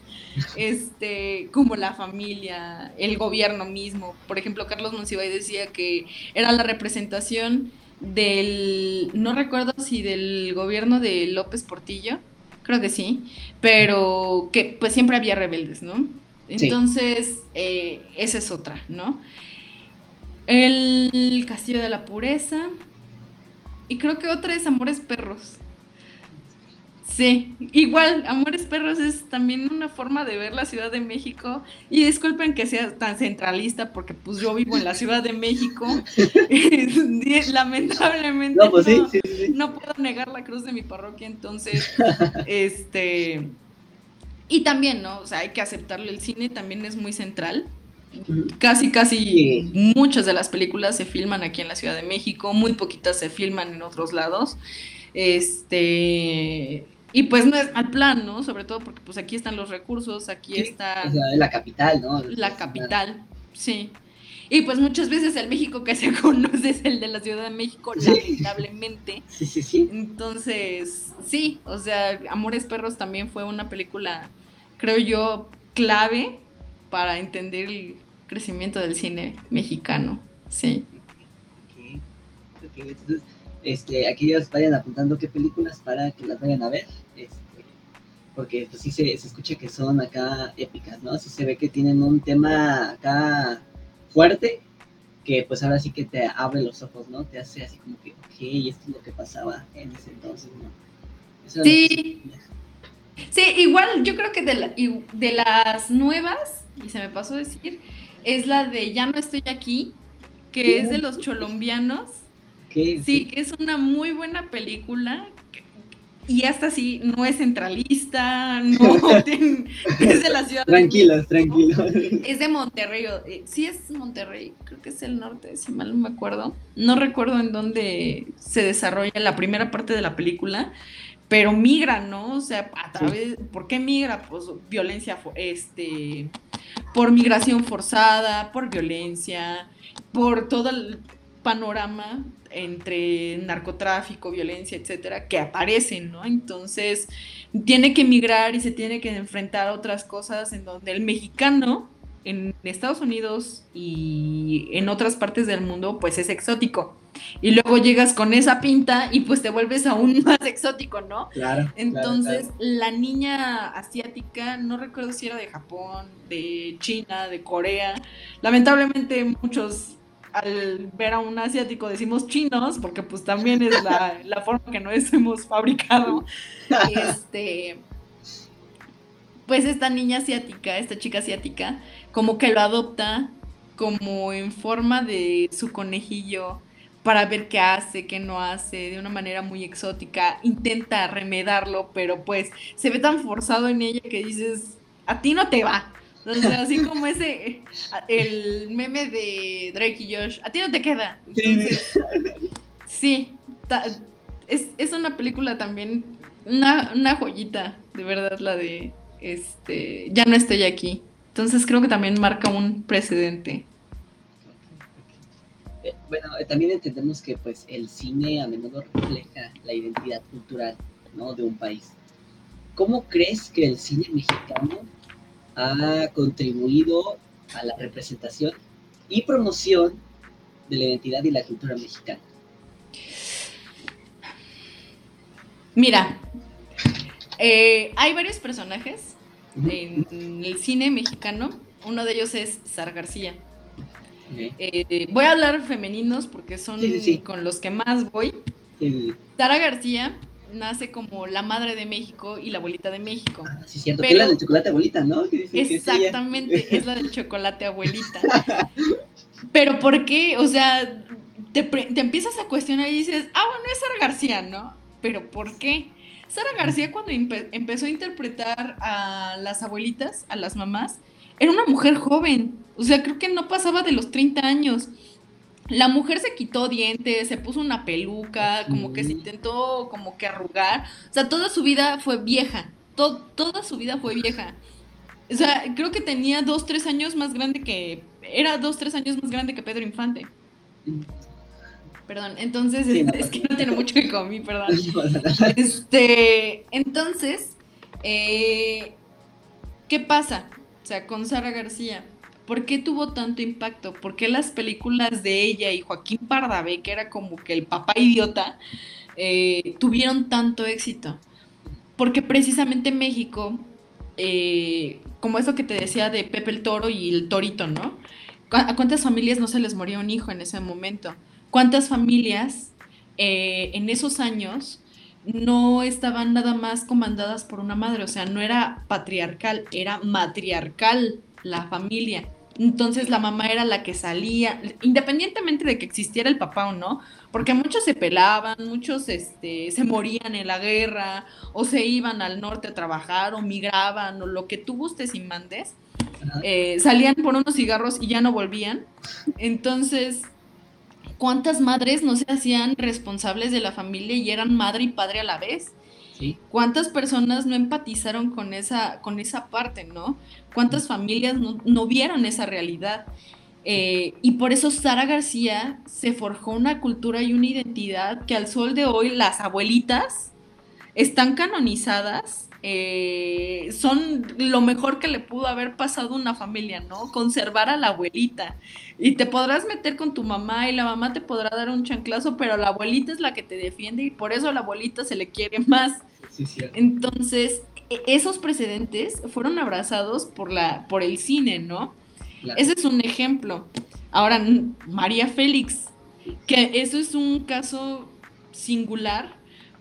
este, como la familia, el gobierno mismo. Por ejemplo, Carlos Monsiváis decía que era la representación del, no recuerdo si del gobierno de López Portillo, creo que sí, pero que pues siempre había rebeldes, ¿no? Entonces, eh, esa es otra, ¿no? El Castillo de la Pureza. Y creo que otra es Amores Perros. Sí, igual, Amores Perros es también una forma de ver la Ciudad de México. Y disculpen que sea tan centralista, porque pues yo vivo en la Ciudad de México. (laughs) (laughs) Lamentablemente pues no, puedo negar la cruz de mi parroquia, entonces, (laughs) este... Y también, ¿no? O sea, hay que aceptarlo, el cine también es muy central. Casi, casi muchas de las películas se filman aquí en la Ciudad de México, muy poquitas se filman en otros lados. Este, y pues no es al plan, ¿no? Sobre todo porque pues aquí están los recursos, aquí está... la capital, ¿no? La capital, sí. Y pues muchas veces el México que se (laughs) conoce es el de la Ciudad de México, lamentablemente. (laughs) Sí, sí, sí. Entonces, sí, o sea, Amores Perros también fue una película, creo yo, clave para entender el crecimiento del cine mexicano, sí. Entonces, este, aquellos vayan apuntando qué películas para que las vayan a ver, este, porque pues sí se, escucha que son acá épicas, ¿no? Sí se ve que tienen un tema acá fuerte, que pues ahora sí que te abre los ojos, ¿no? Te hace así como que, ok, esto es lo que pasaba en ese entonces, ¿no? sí. Sí, igual yo creo que de, de las nuevas, y se me pasó a decir, es la de Ya no estoy aquí, que es de los cholombianos Sí, que es una muy buena película y hasta así no es centralista, no (laughs) es de la ciudad. Tranquilos, tranquilos. Es de Monterrey, eh, sí es Monterrey, creo que es el norte, si mal no me acuerdo. No recuerdo en dónde se desarrolla la primera parte de la película, pero migra, ¿no? O sea, a través, ¿por qué migra? Pues violencia, este, por migración forzada, por violencia, por todo el panorama entre narcotráfico, violencia, etcétera, que aparecen, ¿no? Entonces, tiene que emigrar y se tiene que enfrentar a otras cosas en donde el mexicano en Estados Unidos y en otras partes del mundo, pues es exótico. Y luego llegas con esa pinta y pues te vuelves aún (laughs) más exótico, ¿no? Claro. Entonces, la niña asiática, no recuerdo si era de Japón, de China, de Corea. Lamentablemente muchos al ver a un asiático decimos chinos, porque pues también es la, (laughs) la forma que nos hemos fabricado. (laughs) Este, pues esta niña asiática, esta chica asiática, como que lo adopta como en forma de su conejillo para ver qué hace, qué no hace, de una manera muy exótica, intenta remedarlo, pero pues se ve tan forzado en ella que dices, a ti no te va. Así como ese, el meme de Drake y Josh, a ti no te queda. sí, es, es, una película también, una, una joyita, de verdad, la de, este, ya no estoy aquí. Entonces creo que también marca un precedente. Eh, bueno, eh, también entendemos que pues el cine a menudo refleja la identidad cultural ¿no? de un país. ¿Cómo crees que el cine mexicano ha contribuido a la representación y promoción de la identidad y la cultura mexicana? Mira, eh, hay varios personajes en el cine mexicano. Uno de ellos es Sara García. Eh, voy a hablar femeninos porque son con los que más voy. Sara García nace como la madre de México y la abuelita de México. Ah, sí, cierto, que es la del chocolate abuelita, ¿no? exactamente, es, la del chocolate abuelita. (laughs) Pero ¿por qué? O sea, te, te, empiezas a cuestionar y dices, ah, bueno, es Sara García, ¿no? Pero ¿por qué? Sara García cuando empezó a interpretar a las abuelitas, a las mamás, era una mujer joven, o sea, creo que no pasaba de los 30 años. La mujer se quitó dientes, se puso una peluca, como que se intentó como que arrugar. O sea, toda su vida fue vieja. toda su vida fue vieja. O sea, creo que tenía dos, tres años más grande que... Era dos, tres años más grande que Pedro Infante. Perdón, entonces (laughs) es, que no tiene mucho que comer, perdón. (laughs) Este, entonces, eh, ¿qué pasa? O sea, con Sara García ¿Por qué tuvo tanto impacto? ¿Por qué las películas de ella y Joaquín Pardavé, que era como que el papá idiota, eh, tuvieron tanto éxito? Porque precisamente México, eh, como eso que te decía de Pepe el Toro y el Torito, ¿no? ¿A cuántas familias no se les moría un hijo en ese momento? ¿Cuántas familias eh, en esos años no estaban nada más comandadas por una madre? O sea, no era patriarcal, era matriarcal la familia. Entonces la mamá era la que salía, independientemente de que existiera el papá o no, porque muchos se pelaban, muchos este, se morían en la guerra, o se iban al norte a trabajar, o migraban, o lo que tú gustes y mandes, eh, salían por unos cigarros y ya no volvían. Entonces, ¿cuántas madres no se hacían responsables de la familia y eran madre y padre a la vez? ¿Cuántas personas no empatizaron con esa, con esa parte, no? ¿Cuántas familias no, vieron esa realidad? Eh, y por eso Sara García se forjó una cultura y una identidad que al sol de hoy las abuelitas están canonizadas, eh, son lo mejor que le pudo haber pasado a una familia, ¿no? Conservar a la abuelita. Y te podrás meter con tu mamá y la mamá te podrá dar un chanclazo, pero la abuelita es la que te defiende y por eso a la abuelita se le quiere más. Entonces, e, esos precedentes fueron abrazados por, la, por el cine, ¿no? Ese es un ejemplo. Ahora, María Félix, que eso es un caso singular,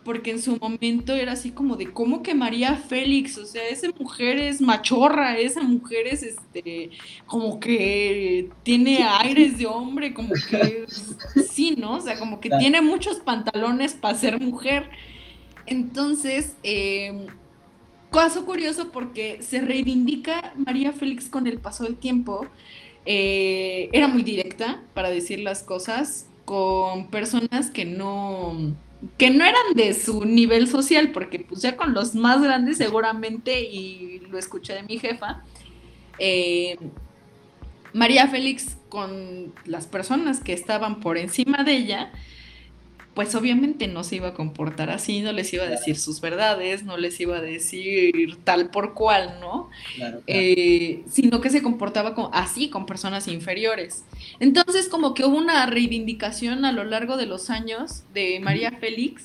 porque en su momento era así como de, ¿cómo que María Félix? O sea, esa mujer es machorra, esa mujer es, este, como que tiene aires de hombre, como que, (laughs) sí, ¿no? O sea, como que tiene muchos pantalones para ser mujer. Entonces, eh, caso curioso porque se reivindica María Félix con el paso del tiempo. Eh, era muy directa para decir las cosas con personas que no que no eran de su nivel social, porque pues con los más grandes seguramente, y lo escuché de mi jefa, eh, María Félix con las personas que estaban por encima de ella, pues obviamente no se iba a comportar así, no les iba a decir sus verdades, no les iba a decir tal por cual, ¿no? Eh, sino que se comportaba así con personas inferiores. Entonces como que hubo una reivindicación a lo largo de los años de María Félix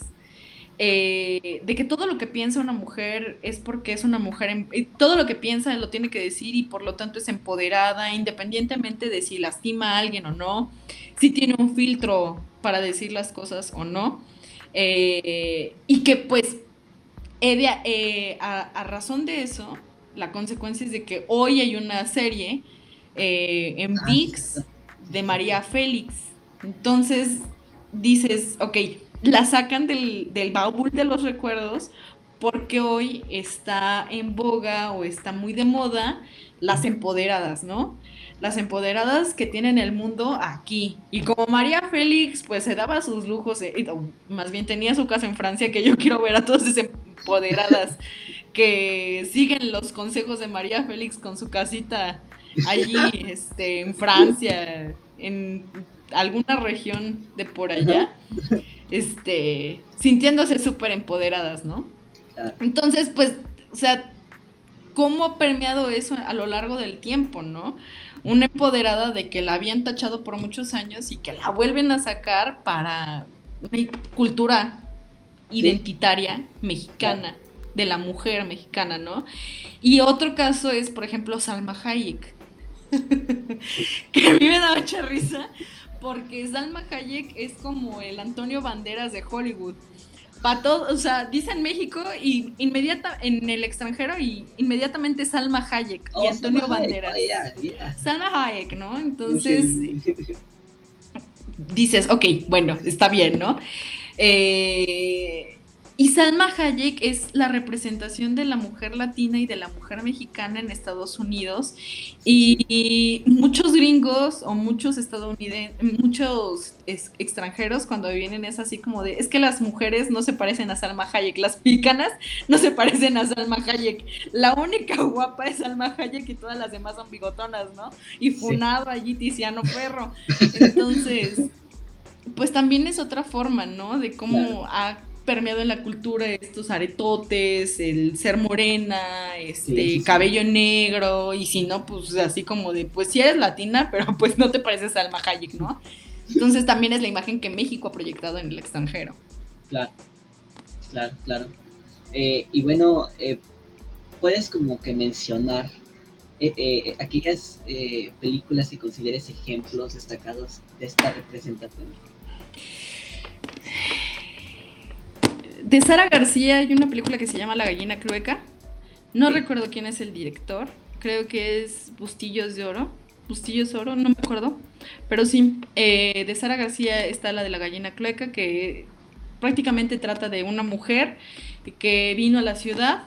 eh, de que todo lo que piensa una mujer es porque es una mujer, todo lo que piensa lo tiene que decir y por lo tanto es empoderada, independientemente de si lastima a alguien o no, si tiene un filtro para decir las cosas o no, eh, y que pues eh, a, razón de eso, la consecuencia es de que hoy hay una serie en ah, VIX de María Félix, entonces dices, ok, la sacan del, del baúl de los recuerdos porque hoy está en boga o está muy de moda las empoderadas, ¿no? Las empoderadas que tienen el mundo aquí. Y como María Félix, pues se daba sus lujos, eh, más bien tenía su casa en Francia, que yo (laughs) quiero ver a todas esas empoderadas que siguen los consejos de María Félix con su casita allí, (laughs) este, en Francia, en alguna región de por allá este, sintiéndose súper empoderadas, ¿no? Entonces, pues, o sea, ¿cómo ha permeado eso a lo largo del tiempo, ¿no? Una empoderada de que la habían tachado por muchos años y que la vuelven a sacar para una cultura identitaria mexicana, de la mujer mexicana, ¿no? Y otro caso es, por ejemplo, Salma Hayek, (laughs) que a mí me da mucha risa porque Salma Hayek es como el Antonio Banderas de Hollywood. Para todo, o sea, dicen México y inmediata en el extranjero y inmediatamente Salma Hayek y oh, Antonio Banderas. Salma Hayek, ¿no? Entonces dices, ok, bueno, está bien, ¿no? Eh, y Salma Hayek es la representación de la mujer latina y de la mujer mexicana en Estados Unidos. Y, muchos gringos o muchos estadounidenses, muchos extranjeros cuando vienen es así como de, es que las mujeres no se parecen a Salma Hayek, las picanas no se parecen a Salma Hayek. La única guapa es Salma Hayek y todas las demás son bigotonas, ¿no? Y funado allí Tiziano Perro. Entonces, pues también es otra forma, ¿no? De cómo ha permeado en la cultura estos aretotes, el ser morena, este cabello negro, y si no, pues así como de, pues sí eres latina, (laughs) pero pues no te pareces a Alma Hayek, ¿no? Entonces también es la imagen que México ha proyectado en el extranjero. Claro, claro, claro. Eh, y bueno, eh, puedes como que mencionar eh, aquellas películas que consideres ejemplos destacados de esta representación. De Sara García hay una película que se llama La gallina clueca. No recuerdo quién es el director. Creo que es Bustillos de Oro. Bustillos de Oro, no me acuerdo. Pero sí, eh, de Sara García está la de la gallina clueca, que prácticamente trata de una mujer que vino a la ciudad,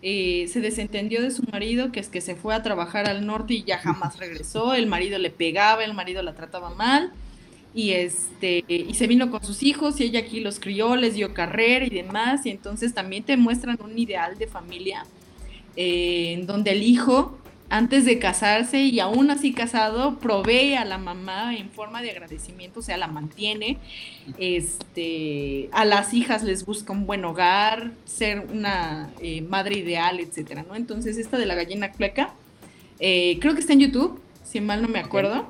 eh, se desentendió de su marido, que es que se fue a trabajar al norte y ya jamás regresó. El marido le pegaba, el marido la trataba mal y este y se vino con sus hijos y ella aquí los crió, les dio carrera y demás y entonces también te muestran un ideal de familia eh, en donde el hijo antes de casarse y aún así casado provee a la mamá en forma de agradecimiento, o sea, la mantiene, este, a las hijas les busca un buen hogar, ser una eh, madre ideal, etcétera, ¿no? Entonces esta de la gallina clueca, eh, creo que está en YouTube, si mal no me acuerdo,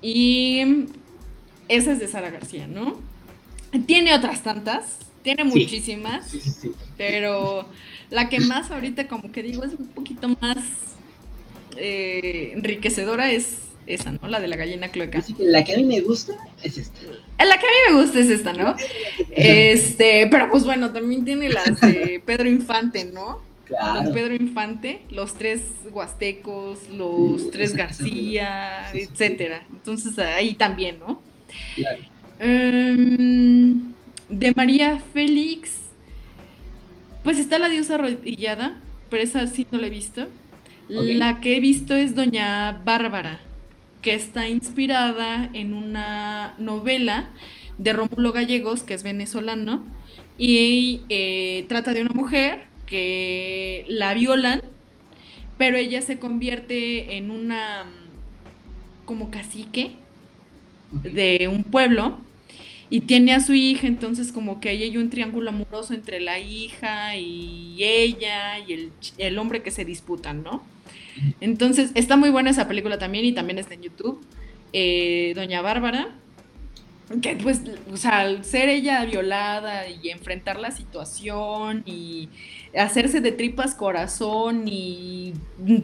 y esa es de Sara García, ¿no? Tiene otras tantas, tiene muchísimas, pero la que más ahorita como que digo es un poquito más eh, enriquecedora es esa, ¿no? La de la gallina cloaca. La que a mí me gusta es esta. La que a mí me gusta es esta, ¿no? Este, pero pues bueno, también tiene las de (laughs) Pedro Infante, ¿no? Claro. Pedro Infante, los tres huastecos, los tres García, etcétera. Entonces ahí también, ¿no? Em, de María Félix, pues está la diosa arrodillada, pero esa sí no la he visto. La que he visto es Doña Bárbara, que está inspirada en una novela de Rómulo Gallegos, que es venezolano, y eh, trata de una mujer que la violan, pero ella se convierte en una como cacique de un pueblo y tiene a su hija, entonces como que ahí hay un triángulo amoroso entre la hija y ella y el, el hombre que se disputan, ¿no? Entonces está muy buena esa película también y también está en YouTube. Eh, Doña Bárbara, que pues, o sea, al ser ella violada y enfrentar la situación y hacerse de tripas corazón y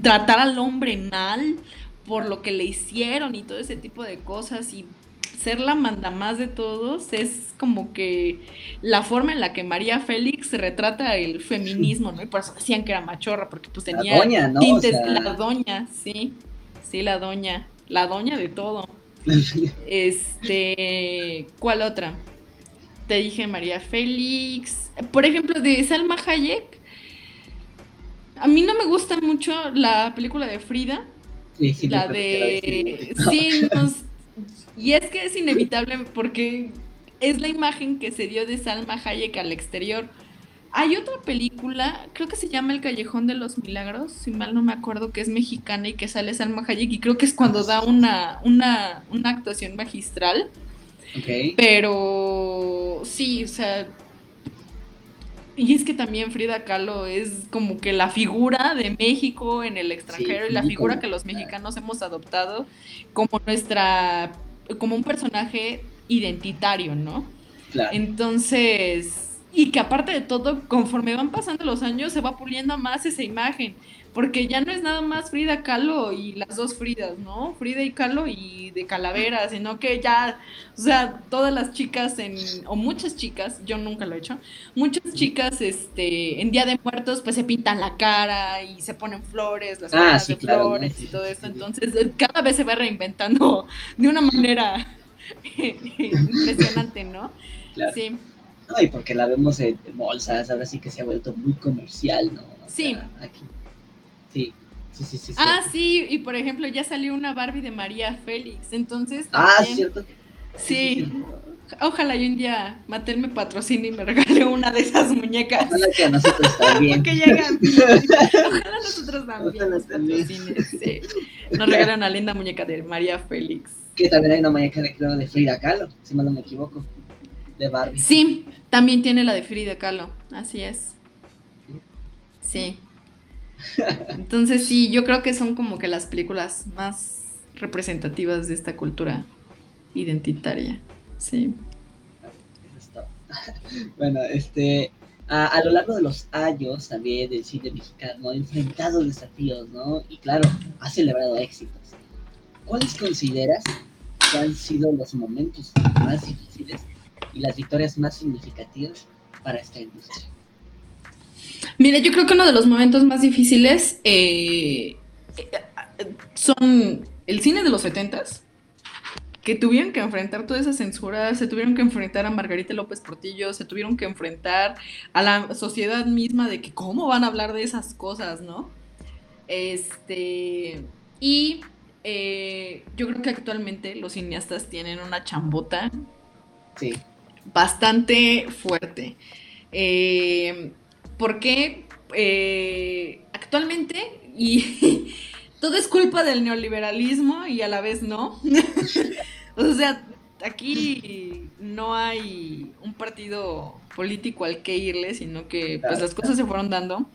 tratar al hombre mal por lo que le hicieron y todo ese tipo de cosas y ser la manda más de todos es como que la forma en la que María Félix retrata el feminismo, ¿no? Y por eso decían que era machorra, porque pues tenía la doña, ¿no? tintes, la doña, sí, sí, la doña, la doña de todo. (laughs) este, ¿cuál otra? Te dije María Félix. Por ejemplo, de Salma Hayek. A mí no me gusta mucho la película de Frida. Sí, la de... Sí, y es que es inevitable porque es la imagen que se dio de Salma Hayek al exterior. Hay otra película, creo que se llama El Callejón de los Milagros, si mal no me acuerdo, que es mexicana y que sale Salma Hayek y creo que es cuando da una, una, una actuación magistral. Pero sí, o sea, y es que también Frida Kahlo es como que la figura de México en el extranjero y la figura que los mexicanos hemos adoptado como nuestra, como un personaje identitario, ¿no? Entonces, y que aparte de todo, conforme van pasando los años, se va puliendo más esa imagen, porque ya no es nada más Frida Kahlo y las dos Fridas, ¿no? Frida y Kahlo y de calavera, sino que ya, o sea, todas las chicas en, o muchas chicas, yo nunca lo he hecho, muchas chicas, este, en Día de Muertos, pues se pintan la cara y se ponen flores, las ah, de flores y todo eso, entonces cada vez se va reinventando de una manera (laughs) impresionante, ¿no? Sí. Ay, porque la vemos en bolsas, ahora sí que se ha vuelto muy comercial, ¿no? sí. Aquí. Sí. Sí, sí, sí, ah, sí, y por ejemplo ya salió una Barbie de María Félix, entonces... Ah, cierto. Sí, ojalá yo un día Matel me patrocine y me regale una de esas muñecas. Ojalá que a nosotros (laughs) también. que llegan. ojalá nosotros también nos sí. Nos regalen una linda muñeca de María Félix. Que también hay una muñeca de, creo, de Frida Kahlo, si mal no me equivoco de Barbie. Sí, también tiene la de Frida Kahlo, así es. Sí. Entonces sí, yo creo que son como que las películas más representativas de esta cultura identitaria. Sí. (laughs) Bueno, este, a, lo largo de los años también el cine mexicano ha enfrentado desafíos, ¿no? Y claro, ha celebrado éxitos. ¿Cuáles consideras que han sido los momentos más difíciles y las victorias más significativas para esta industria? Mira, yo creo que uno de los momentos más difíciles eh, son el cine de los setentas, que tuvieron que enfrentar toda esa censura, se tuvieron que enfrentar a Margarita López Portillo, se tuvieron que enfrentar a la sociedad misma de que cómo van a hablar de esas cosas, ¿no? Este, y eh, yo creo que actualmente los cineastas tienen una chambota sí bastante fuerte. Eh, porque eh, actualmente, y (laughs) todo es culpa del neoliberalismo y a la vez no. (laughs) o sea, aquí no hay un partido político al que irle, sino que pues las cosas se fueron dando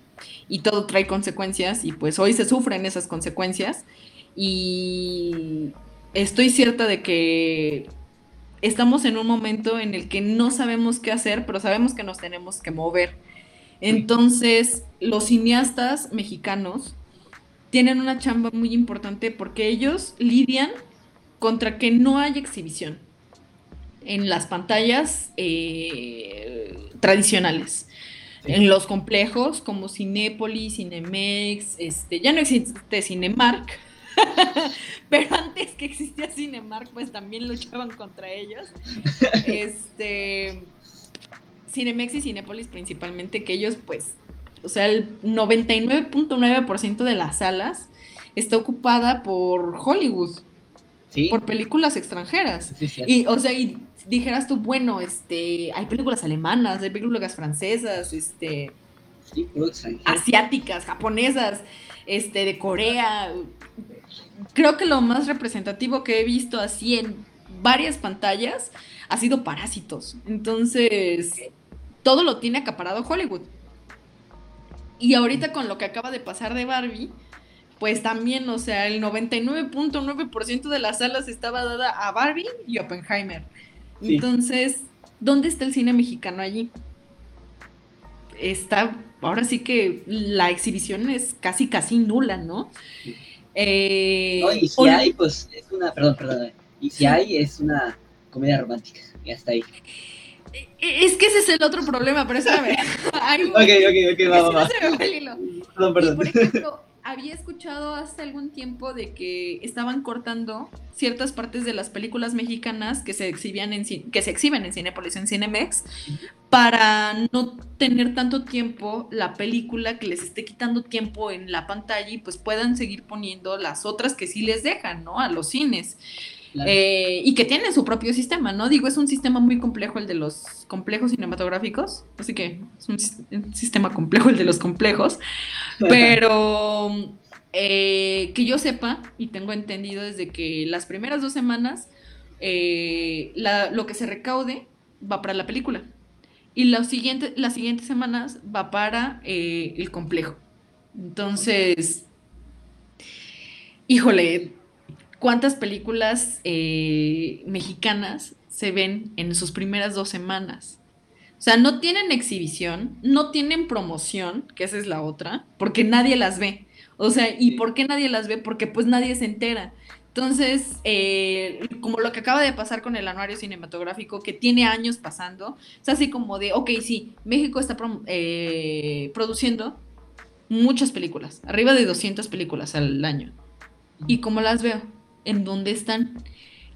y todo trae consecuencias y pues hoy se sufren esas consecuencias y estoy cierta de que estamos en un momento en el que no sabemos qué hacer, pero sabemos que nos tenemos que mover. Entonces, los cineastas mexicanos tienen una chamba muy importante porque ellos lidian contra que no haya exhibición en las pantallas eh, tradicionales. En los complejos como Cinépolis, Cinemex, este, ya no existe Cinemark, (laughs) Pero antes que existía Cinemark, pues también luchaban contra ellos. (laughs) Este, Cinemex y Cinépolis principalmente, que ellos pues, o sea, el 99.9% de las salas está ocupada por Hollywood. Por películas extranjeras. y, o sea, y dijeras tú, bueno, este, hay películas alemanas, hay películas francesas, este, asiáticas, japonesas, este, de Corea, creo que lo más representativo que he visto así en varias pantallas ha sido Parásitos. Entonces, todo lo tiene acaparado Hollywood. Y ahorita con lo que acaba de pasar de Barbie, pues también, o sea, el 99.9% de las salas estaba dada a Barbie y Oppenheimer. Entonces, ¿dónde está el cine mexicano allí? Está, ahora sí que la exhibición es casi, casi nula, ¿no? Eh, no y si hay, pues es una, perdón, perdón, y si hay, es una comedia romántica, y hasta ahí. Es que ese es el otro problema, pero espérame. (laughs) ok, ok, ok, va, va, Perdón, perdón. por ejemplo, había escuchado hace algún tiempo de que estaban cortando ciertas partes de las películas mexicanas que se exhibían en que se exhiben en Cinepolis en Cinemex para no tener tanto tiempo la película que les esté quitando tiempo en la pantalla y pues puedan seguir poniendo las otras que sí les dejan, ¿no? A los cines. Eh, y que tienen su propio sistema, ¿no? Digo, es un sistema muy complejo el de los complejos cinematográficos, así que es un, sistema complejo el de los complejos, pero eh, que yo sepa y tengo entendido desde que las primeras dos semanas eh, lo que se recaude va para la película y las siguientes, las siguientes semanas va para el complejo. Entonces, híjole, cuántas películas eh, mexicanas se ven en sus primeras dos semanas. O sea, no tienen exhibición, no tienen promoción, que esa es la otra, porque nadie las ve. O sea, ¿y por qué nadie las ve? Porque pues nadie se entera. Entonces, eh, como lo que acaba de pasar con el anuario cinematográfico, que tiene años pasando, es así como de, ok, sí, México está eh, produciendo muchas películas, arriba de 200 películas al año. ¿Y cómo las veo? En dónde están.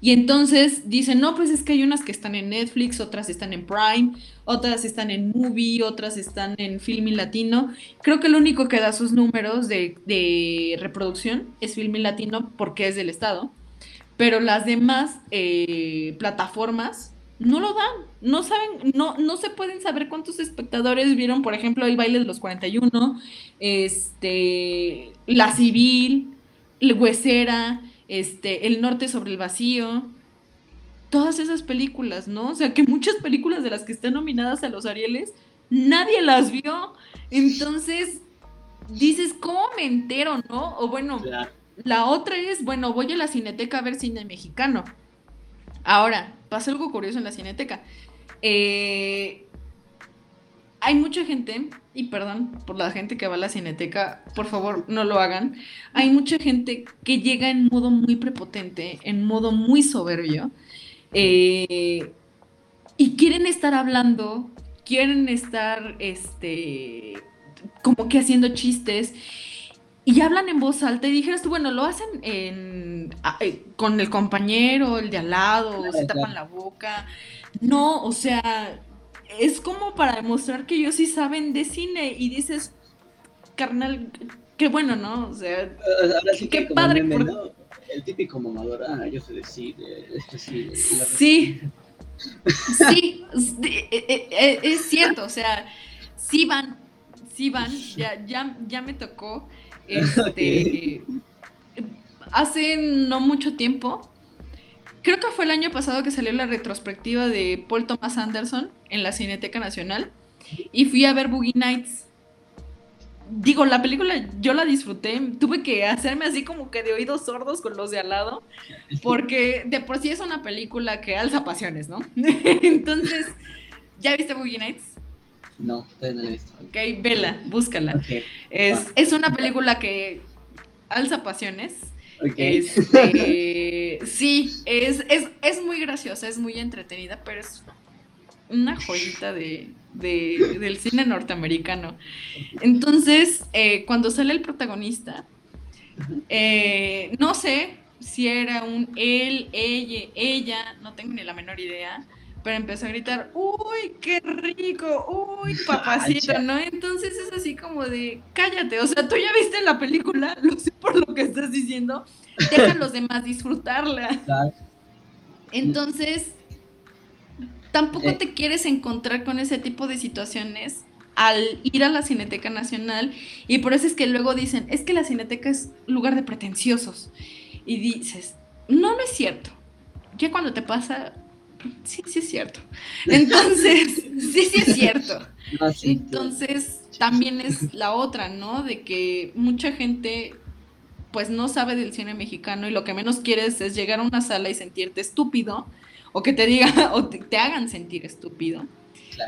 Y entonces dicen, no, pues es que hay unas que están en Netflix, otras están en Prime, otras están en Movie, otras están en Filmin Latino. Creo que lo único que da sus números de, reproducción es Filmin Latino porque es del Estado. Pero las demás eh, plataformas no lo dan, no saben, no, no se pueden saber cuántos espectadores vieron, por ejemplo, el baile de los 41, este, La Civil, el Huesera, este, El Norte sobre el Vacío, todas esas películas, ¿no? O sea, que muchas películas de las que están nominadas a los Arieles, nadie las vio. Entonces, dices, ¿cómo me entero, no? O bueno, la otra es, bueno, voy a la cineteca a ver cine mexicano. Ahora, pasa algo curioso en la cineteca. Eh, hay mucha gente, y perdón por la gente que va a la cineteca, por favor no lo hagan, hay mucha gente que llega en modo muy prepotente, en modo muy soberbio, eh, y quieren estar hablando, quieren estar, este, como que haciendo chistes, y hablan en voz alta y dijeras tú, bueno, lo hacen en, eh, con el compañero, el de al lado, se tapan la boca. No, o sea, es como para demostrar que ellos sí saben de cine y dices, carnal, qué bueno, ¿no? O sea, qué padre. El típico mamador, ah, yo sé de cine, esto sí. Sí. (laughs) sí, e, e, e, es cierto, o sea, sí van, sí van, ya, ya, ya me tocó, (laughs) este, hace no mucho tiempo, creo que fue el año pasado que salió la retrospectiva de Paul Thomas Anderson en la Cineteca Nacional y fui a ver Boogie Nights. Digo, la película yo la disfruté, tuve que hacerme así como que de oídos sordos con los de al lado, porque de por sí es una película que alza pasiones, ¿no? (laughs) Entonces, ¿ya viste Boogie Nights? No, todavía no la he visto. Ok, vela, búscala. Es, es una película que alza pasiones este, sí, es, es, muy graciosa, es muy entretenida, pero es una joyita de, del cine norteamericano. Entonces, eh, cuando sale el protagonista, eh, no sé si era un él, ella, ella, no tengo ni la menor idea, pero empezó a gritar, uy, qué rico, uy, (laughs) papacito, ¿no? Entonces es así como de, cállate, o sea, tú ya viste la película, (laughs) lo sé por lo que estás diciendo, deja a los demás disfrutarla. Entonces, tampoco eh. te quieres encontrar con ese tipo de situaciones al ir a la Cineteca Nacional y por eso es que luego dicen, es que la Cineteca es lugar de pretenciosos. Y dices, no, no es cierto ya cuando te pasa, sí, sí es cierto. Entonces, (laughs) sí, sí es cierto. Entonces, también es la otra, ¿no? De que mucha gente pues no sabe del cine mexicano y lo que menos quieres es llegar a una sala y sentirte estúpido o que te diga (laughs) o te, hagan sentir estúpido.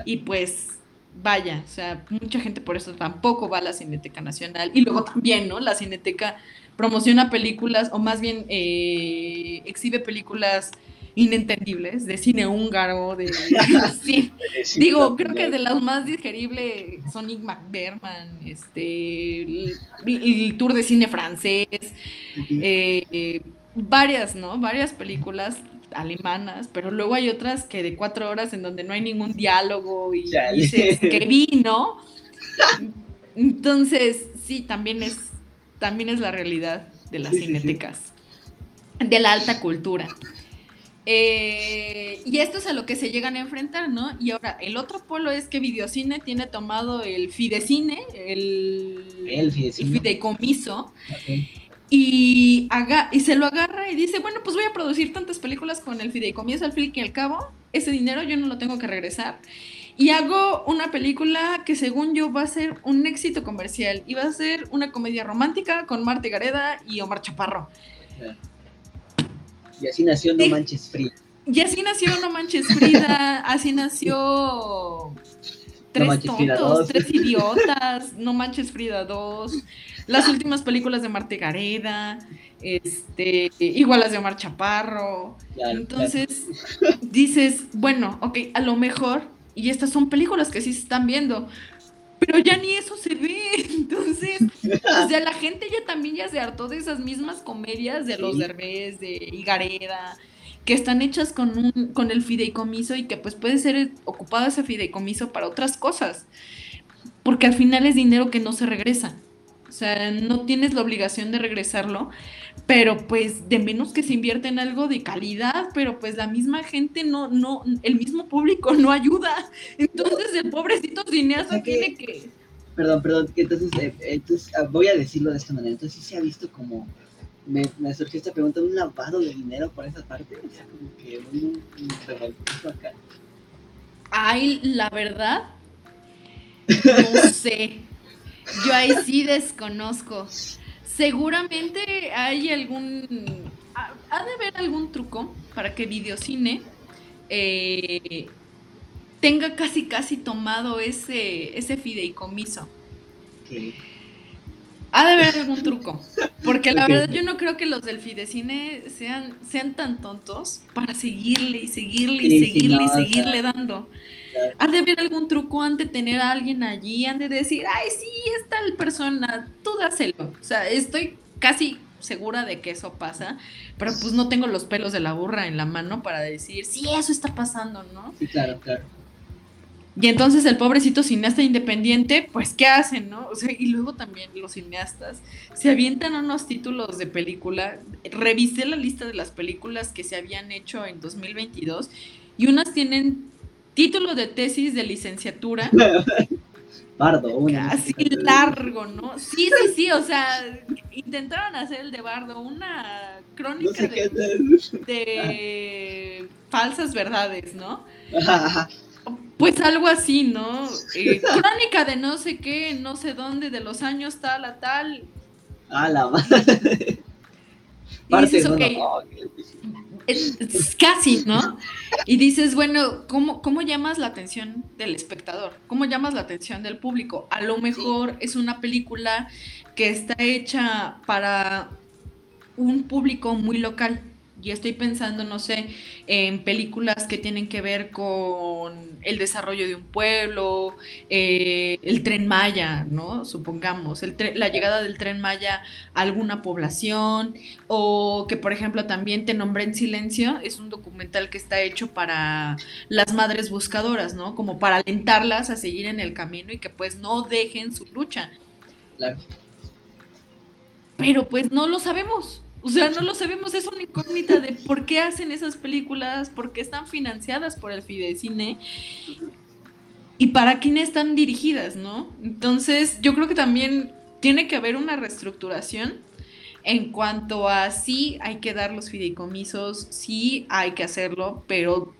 Y pues vaya, o sea, mucha gente por eso tampoco va a la Cineteca Nacional. Y luego también, ¿no? La Cineteca promociona películas, o más bien eh, exhibe películas inentendibles de cine húngaro, de, (laughs) digo, creo que de las más digeribles son Igmar Berman, este, el, tour de cine francés, eh, varias, ¿no? Varias películas alemanas, pero luego hay otras que de cuatro horas en donde no hay ningún diálogo y dices que vi, ¿no? Entonces, sí, también es, también es la realidad de las cinetecas, de la alta cultura. Eh, y esto es a lo que se llegan a enfrentar, ¿no? Y ahora, el otro polo es que Videocine tiene tomado el Fidecine, el, el, fideicomiso, y, y se lo agarra y dice, bueno, pues voy a producir tantas películas con el fideicomiso al fin y al cabo, ese dinero yo no lo tengo que regresar. Y hago una película que según yo va a ser un éxito comercial y va a ser una comedia romántica con Marta Gareda y Omar Chaparro. Y así nació No Manches Frida. Y así nació No Manches Frida, así nació Tres tontos, tres idiotas, No Manches Frida 2, las últimas películas de Marte Gareda, este, igual las de Omar Chaparro. Entonces dices, bueno, ok, a lo mejor, y estas son películas que sí se están viendo, pero ya ni eso se ve. (laughs) Entonces, o sea, la gente ya también ya se hartó de esas mismas comedias de los Derbez, de Igareda, que están hechas con, un, con el fideicomiso y que pues puede ser ocupado ese fideicomiso para otras cosas. Porque al final es dinero que no se regresa. O sea, no tienes la obligación de regresarlo, pero pues de menos que se invierte en algo de calidad, pero pues la misma gente no, no, el mismo público no ayuda. Entonces el pobrecito cineasta tiene que... Perdón, perdón, entonces, eh, entonces ah, voy a decirlo de esta manera. Entonces sí se ha visto como me, me, surgió esta pregunta, un lavado de dinero por esa parte, o sea, como que un, un acá. Ay, la verdad, (laughs) no sé. Yo ahí sí desconozco. Seguramente hay algún. Ha de haber algún truco para que Videocine eh, tenga casi casi tomado ese, ese fideicomiso. Ha de haber algún truco. Porque la verdad yo no creo que los del Fidecine sean, sean tan tontos para seguirle y seguirle y seguirle y seguirle dando. Ha de haber algún truco antes de tener a alguien allí, han de decir, ay, sí, es tal persona, tú dáselo. O sea, estoy casi segura de que eso pasa, pero pues no tengo los pelos de la burra en la mano para decir, sí, eso está pasando, ¿no? Sí, claro, claro. Y entonces el pobrecito cineasta independiente, pues, ¿qué hacen, no? O sea, y luego también los cineastas se avientan unos títulos de película. Revisé la lista de las películas que se habían hecho en 2022 y unas tienen título de tesis de licenciatura. (laughs) Bardo, Casi largo, ¿no? Sí, sí, sí, o sea, intentaron hacer el de Bardo, una crónica de, falsas verdades, ¿no? Pues algo así, ¿no? Eh, crónica de no sé qué, no sé dónde, de los años tal a tal. A la madre. Es, casi, ¿no? Y dices, bueno, ¿cómo, ¿cómo llamas la atención del espectador? ¿Cómo llamas la atención del público? A lo mejor es una película que está hecha para un público muy local y estoy pensando, no sé, en películas que tienen que ver con el desarrollo de un pueblo, eh, el tren Maya, ¿no? Supongamos, el la llegada del tren Maya a alguna población, o que, por ejemplo, también Te nombré en silencio, es un documental que está hecho para las madres buscadoras, ¿no? Como para alentarlas a seguir en el camino y que pues no dejen su lucha. Claro. Pero pues no lo sabemos. O sea, no lo sabemos, es una incógnita de por qué hacen esas películas, por qué están financiadas por el Fidecine y para quién están dirigidas, ¿no? Entonces, yo creo que también tiene que haber una reestructuración En cuanto a sí hay que dar los fideicomisos, sí hay que hacerlo, pero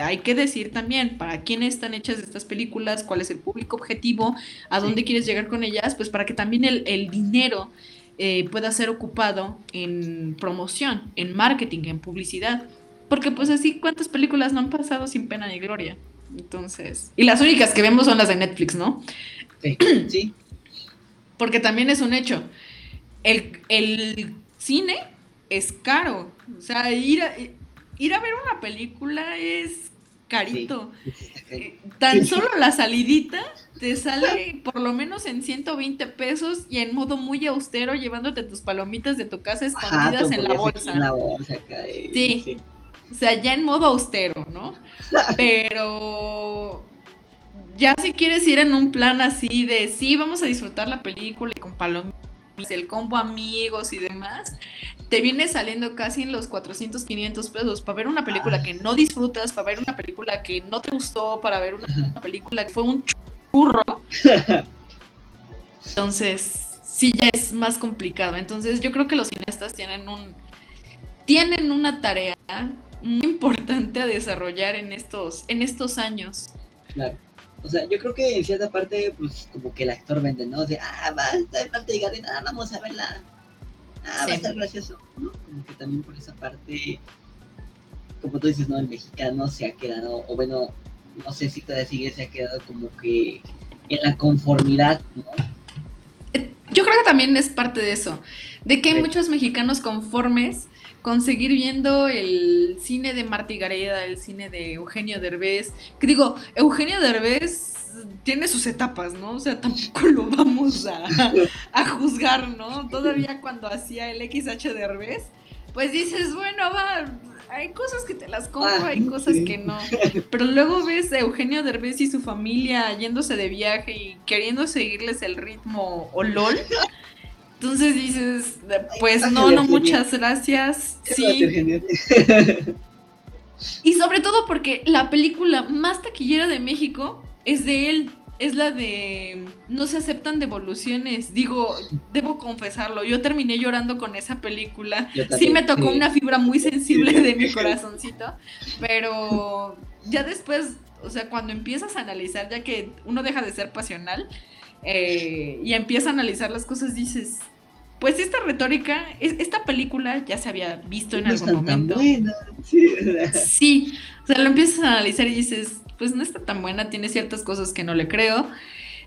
hay que decir también para quién están hechas estas películas, cuál es el público objetivo, a dónde quieres llegar con ellas, pues para que también el, dinero eh, pueda ser ocupado en promoción, en marketing, en publicidad. Porque pues así, ¿cuántas películas no han pasado sin pena ni gloria? Entonces, y las únicas que vemos son las de Netflix, ¿no? Sí. (clears throat) sí. Porque también es un hecho. El, el cine es caro. O sea, ir a, ir a ver una película es carito. Eh, tan solo la salidita te sale por lo menos en 120 pesos y en modo muy austero llevándote tus palomitas de tu casa escondidas en la bolsa. En la bolsa sí. O sea, ya en modo austero, ¿no? (laughs) Pero ya si quieres ir en un plan así de sí, vamos a disfrutar la película y con palomitas, el combo amigos y demás, te viene saliendo casi en los 400, 500 pesos para ver una película que no disfrutas, para ver una película que no te gustó, para ver una película que fue un (laughs) Entonces, sí ya es más complicado. Entonces, yo creo que los cineastas tienen un tienen una tarea muy importante a desarrollar en estos en estos años. Claro. O sea, yo creo que en cierta parte, pues como que el actor vende, ¿no? De, ah, va, parte de nada, vamos a verla ah, va a estar gracioso, ¿no? Como que también por esa parte, como tú dices, ¿no? El mexicano se ha quedado, o bueno, no sé si todavía sigue, se ha quedado como que en la conformidad, ¿no? Yo creo que también es parte de eso, de que hay muchos mexicanos conformes con seguir viendo el cine de Marty Gareda, el cine de Eugenio Derbez, que digo, Eugenio Derbez tiene sus etapas, ¿no? O sea, tampoco lo vamos a, juzgar, ¿no? Todavía cuando hacía el XH de pues dices, bueno, va, hay cosas que te las compro, hay ah, cosas que no. (laughs) Pero luego ves a Eugenio Derbez y su familia yéndose de viaje y queriendo seguirles el ritmo o LOL. Entonces dices, pues no, no, muchas gracias. Sí. Y sobre todo porque la película más taquillera de México es de él, es la de No se aceptan devoluciones. Digo, debo confesarlo, yo terminé llorando con esa película. Sí me tocó una fibra muy sensible de mi corazoncito, pero ya después, o sea, cuando empiezas a analizar, ya que uno deja de ser pasional eh, y empieza a analizar las cosas, dices, pues esta retórica, esta película ya se había visto en algún momento. Sí. sí, o sea, lo empiezas a analizar y dices, pues no está tan buena, tiene ciertas cosas que no le creo,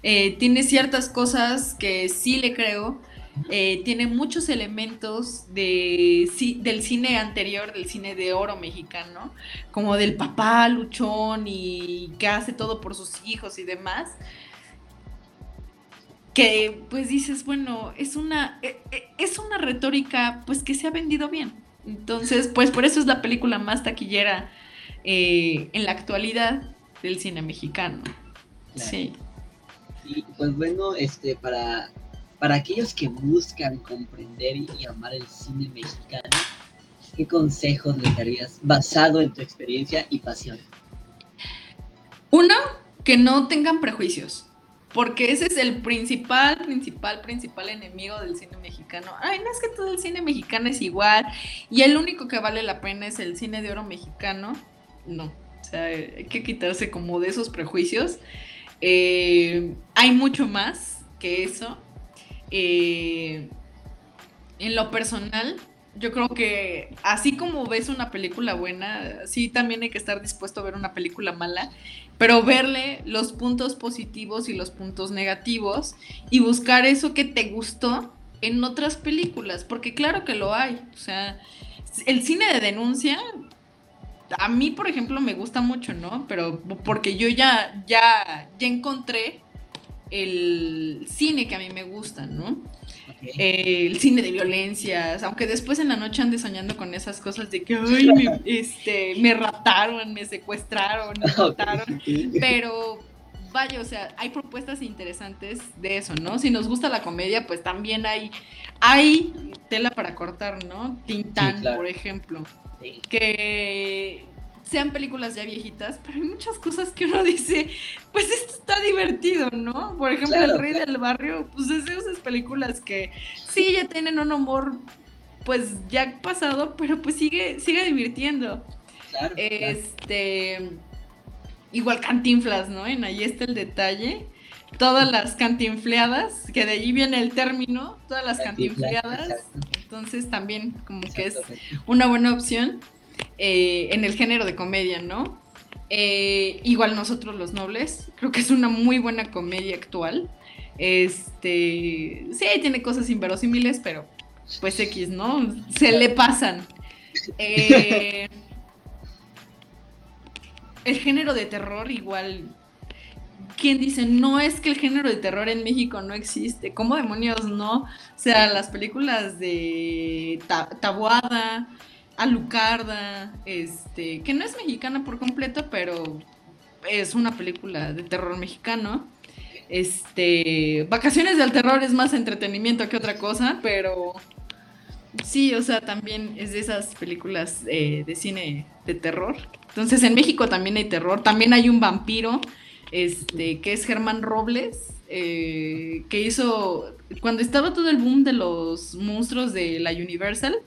eh, tiene ciertas cosas que sí le creo, eh, tiene muchos elementos de, del cine anterior, del cine de oro mexicano, como del papá luchón y que hace todo por sus hijos y demás. Que pues dices, bueno, es una, e, e, es una retórica pues que se ha vendido bien. Entonces, pues por eso es la película más taquillera eh, en la actualidad del cine mexicano. Sí. Y pues bueno, este, para, para aquellos que buscan comprender y, amar el cine mexicano, ¿qué consejos le darías basado en tu experiencia y pasión? Uno, que no tengan prejuicios. Porque ese es el principal, principal, principal enemigo del cine mexicano. Ay, no es que todo el cine mexicano es igual y el único que vale la pena es el cine de oro mexicano. No, sea, hay que quitarse como de esos prejuicios. Eh, hay mucho más que eso. Eh, en lo personal, yo creo que así como ves una película buena, sí también hay que estar dispuesto a ver una película mala, pero verle los puntos positivos y los puntos negativos y buscar eso que te gustó en otras películas, porque claro que lo hay. O sea, el cine de denuncia a mí, por ejemplo, me gusta mucho, ¿no? Pero porque yo ya, ya, ya encontré el cine que a mí me gusta, ¿no? Eh, el cine de violencias, aunque después en la noche ande soñando con esas cosas de que, ay, me, este, me rataron, me secuestraron, me (laughs) mataron, pero vaya, o sea, hay propuestas interesantes de eso, ¿no? Si nos gusta la comedia, pues también hay, hay tela para cortar, ¿no? Tintán, por ejemplo que sean películas ya viejitas, pero hay muchas cosas que uno dice, pues esto está divertido, ¿no? Por ejemplo, El Rey del Barrio, pues es de esas películas que sí ya tienen un humor, pues ya pasado, pero pues sigue, sigue divirtiendo. este, igual Cantinflas, ¿no? En ahí está el detalle. Todas las cantinfleadas, que de allí viene el término, todas las cantinfleadas. Entonces también como que es una buena opción. Eh, en el género de comedia, ¿no? Eh, igual nosotros los nobles, creo que es una muy buena comedia actual. Este, sí, tiene cosas inverosímiles, pero pues X, ¿no? Se le pasan. (laughs) Eh, el género de terror igual. ¿Quién dice, no es que el género de terror en México no existe? ¿Cómo demonios no? O sea, las películas de Tabuada, Alucarda, este, que no es mexicana por completo, pero es una película de terror mexicano. Este, Vacaciones del Terror es más entretenimiento que otra cosa, pero sí, o sea, también es de esas películas eh, de cine de terror. Entonces, en México también hay terror, también hay un vampiro, este, que es Germán Robles, eh, que hizo, cuando estaba todo el boom de los monstruos de la Universal,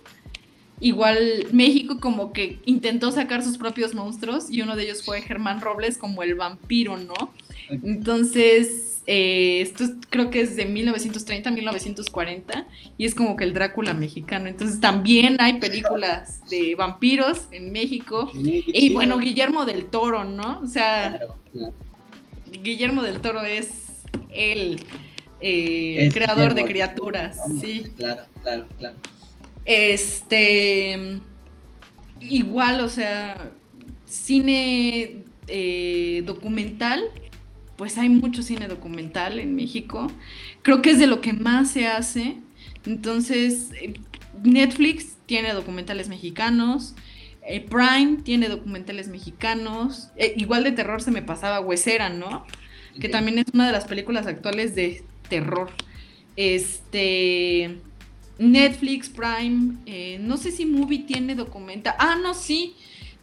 Igual México como que intentó sacar sus propios monstruos y uno de ellos fue Germán Robles como el vampiro, ¿no? Entonces, eh, esto creo que es de 1930 1940 y es como que el Drácula mexicano. Entonces también hay películas de vampiros en México. Y bueno, Guillermo del Toro, ¿no? O sea, Guillermo del Toro es el eh, creador de criaturas. Sí. Claro, claro, claro. Este, igual, o sea, cine eh, documental, pues hay mucho cine documental en México. Creo que es de lo que más se hace. Entonces, eh, Netflix tiene documentales mexicanos. Eh, Prime tiene documentales mexicanos. igual de terror se me pasaba Huesera, ¿no? Que también es una de las películas actuales de terror. Este. Netflix, Prime, eh, no sé si Movie tiene documenta. Ah, no, sí,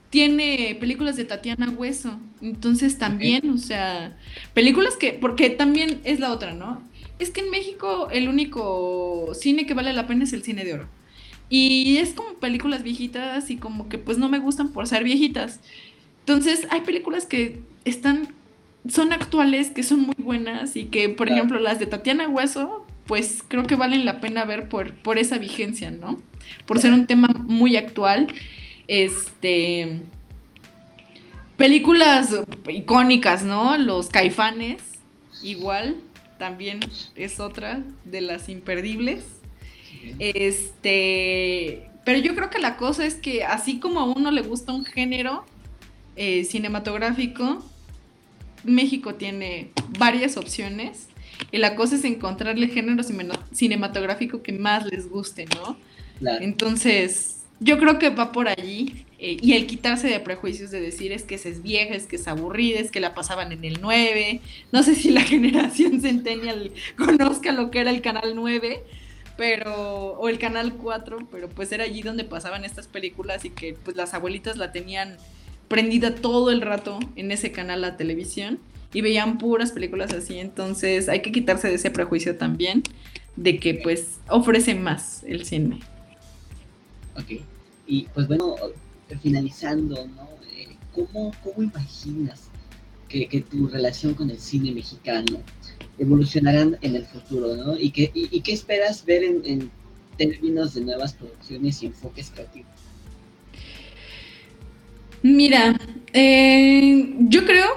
tiene películas de Tatiana Hueso. Entonces también, o sea, películas que, porque también es la otra, ¿no? Es que en México el único cine que vale la pena es el cine de oro. Y es como películas viejitas y como que pues no me gustan por ser viejitas. Entonces hay películas que están, son actuales, que son muy buenas y que, por ejemplo, las de Tatiana Hueso, pues creo que valen la pena ver por, por esa vigencia, ¿no? Por ser un tema muy actual. Este. Películas icónicas, ¿no? Los caifanes, igual, también es otra de las imperdibles. Este. Pero yo creo que la cosa es que así como a uno le gusta un género eh, cinematográfico, México tiene varias opciones y la cosa es encontrarle género cinematográfico que más les guste, ¿no? Entonces, yo creo que va por allí. Eh, y el quitarse de prejuicios de decir es que es vieja, es que es aburrida, es que la pasaban en el 9. No sé si la (laughs) generación centennial conozca lo que era el canal 9, pero o el canal 4, pero pues era allí donde pasaban estas películas y que pues las abuelitas la tenían prendida todo el rato en ese canal la televisión y veían puras películas así, entonces hay que quitarse de ese prejuicio también de que pues ofrece más el cine. Ok, y pues bueno, finalizando, ¿no? Eh, ¿Cómo, imaginas que, tu relación con el cine mexicano evolucionarán en el futuro, ¿no? ¿Y qué, y, qué esperas ver en, términos de nuevas producciones y enfoques creativos? Mira, eh, yo creo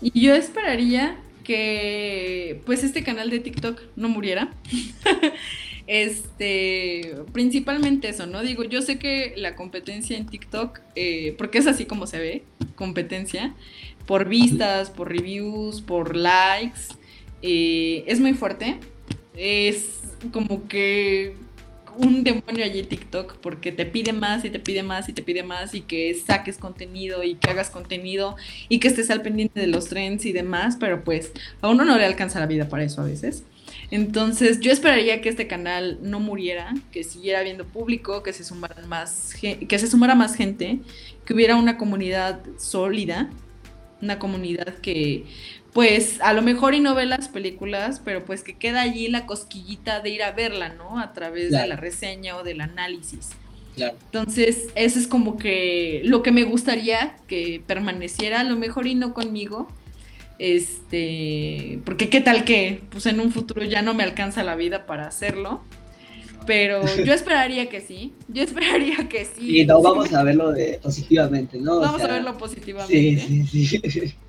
y yo esperaría que pues este canal de TikTok no muriera. (laughs) este, principalmente eso, ¿no? Digo, yo sé que la competencia en TikTok, eh, porque es así como se ve, competencia, por vistas, por reviews, por likes, eh, es muy fuerte. Es como que un demonio allí TikTok porque te pide más y te pide más y te pide más y que saques contenido y que hagas contenido y que estés al pendiente de los trends y demás, pero pues a uno no le alcanza la vida para eso a veces. Entonces yo esperaría que este canal no muriera, que siguiera habiendo público, que se sumara más, que se sumara más gente, que hubiera una comunidad sólida, una comunidad que pues a lo mejor y no ve las películas, pero pues que queda allí la cosquillita de ir a verla, ¿no? A través de la reseña o del análisis. Entonces, eso es como que lo que me gustaría que permaneciera, a lo mejor y no conmigo. Este, porque qué tal que pues en un futuro ya no me alcanza la vida para hacerlo. Pero yo (laughs) esperaría que sí. Yo esperaría que sí. Y no vamos a verlo de, positivamente, ¿no? Vamos a verlo positivamente. Sí, sí, sí. (laughs)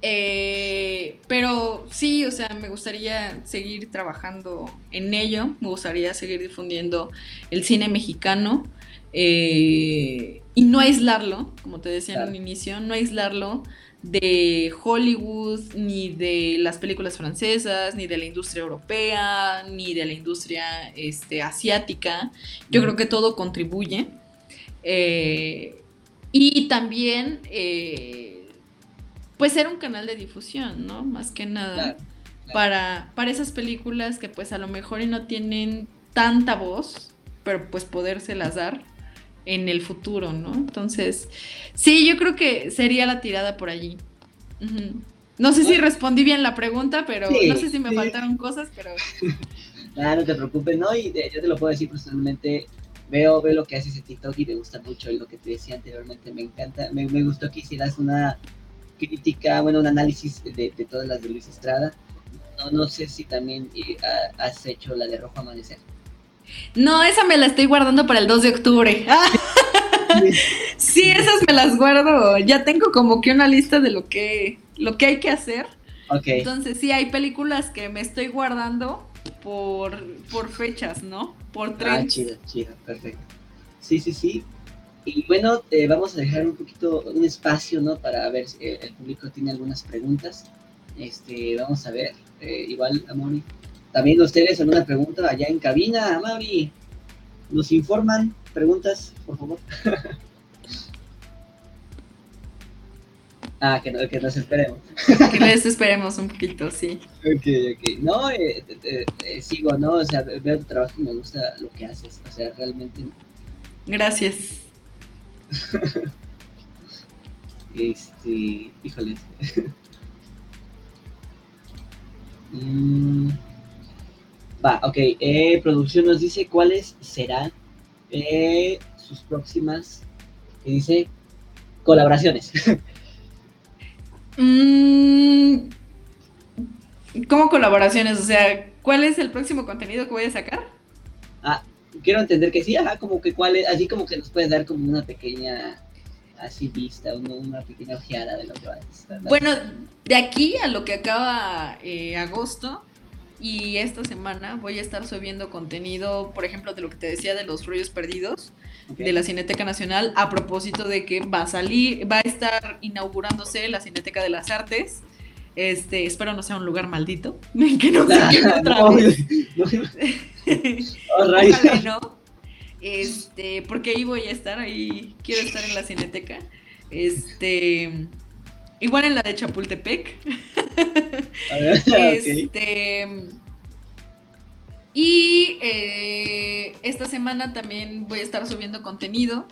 Eh, pero sí, o sea, me gustaría seguir trabajando en ello, me gustaría seguir difundiendo el cine mexicano eh, y no aislarlo, como te decía en un inicio, no aislarlo de Hollywood, ni de las películas francesas, ni de la industria europea, ni de la industria este, asiática. Yo creo que todo contribuye. Eh, y también pues ser un canal de difusión, ¿no? Más que nada. Para, para esas películas que pues a lo mejor no tienen tanta voz, pero pues podérselas dar en el futuro, ¿no? Entonces, sí, yo creo que sería la tirada por allí. No sé si respondí bien la pregunta, pero no sé si me faltaron cosas, pero... (laughs) Nada, no te preocupes, ¿no? Y yo te lo puedo decir personalmente, veo, veo lo que haces en TikTok y me gusta mucho y lo que te decía anteriormente, me encanta, me, me gustó que hicieras una crítica, bueno, un análisis de, todas las de Luis Estrada. No, no sé si también eh, has hecho la de Rojo Amanecer. No, esa me la estoy guardando para el 2 de octubre. (laughs) sí, esas me las guardo. Ya tengo como que una lista de lo que, lo que hay que hacer. Okay. Entonces, sí, hay películas que me estoy guardando por, por fechas, ¿no? Por tres. Ah, chido, chido, perfecto. Sí, sí, sí. Y bueno, eh, vamos a dejar un poquito, un espacio, ¿no? Para ver si el público tiene algunas preguntas. Este, vamos a ver, eh, igual, Amori. También ustedes alguna pregunta allá en cabina, Amori. Nos informan, preguntas, por favor. ah, que, no, que nos esperemos. que les esperemos un poquito, sí. Ok, ok. No, eh, sigo, ¿no? O sea, veo tu trabajo y me gusta lo que haces. O sea, realmente. Gracias. (laughs) este, híjole. (laughs) Mm, va, ok. Eh, producción nos dice cuáles serán eh, sus próximas, que dice, colaboraciones. Mm, ¿Cómo colaboraciones? O sea, ¿cuál es el próximo contenido que voy a sacar? Ah, quiero entender que sí, ajá, como que cuál es, así como que nos puedes dar como una pequeña así vista, una, pequeña ojeada de lo que va a estar. Bueno, de aquí a lo que acaba eh, agosto y esta semana voy a estar subiendo contenido, por ejemplo, de lo que te decía de los rollos perdidos de la Cineteca Nacional, a propósito de que va a salir, va a estar inaugurándose la Cineteca de las Artes. Este, espero no sea un lugar maldito, (laughs) que no, otra vez. (laughs) Ojalá no. Este, porque ahí voy a estar, ahí quiero estar en la Cineteca. Este, igual en la de Chapultepec. (laughs) este, y eh, esta semana también voy a estar subiendo contenido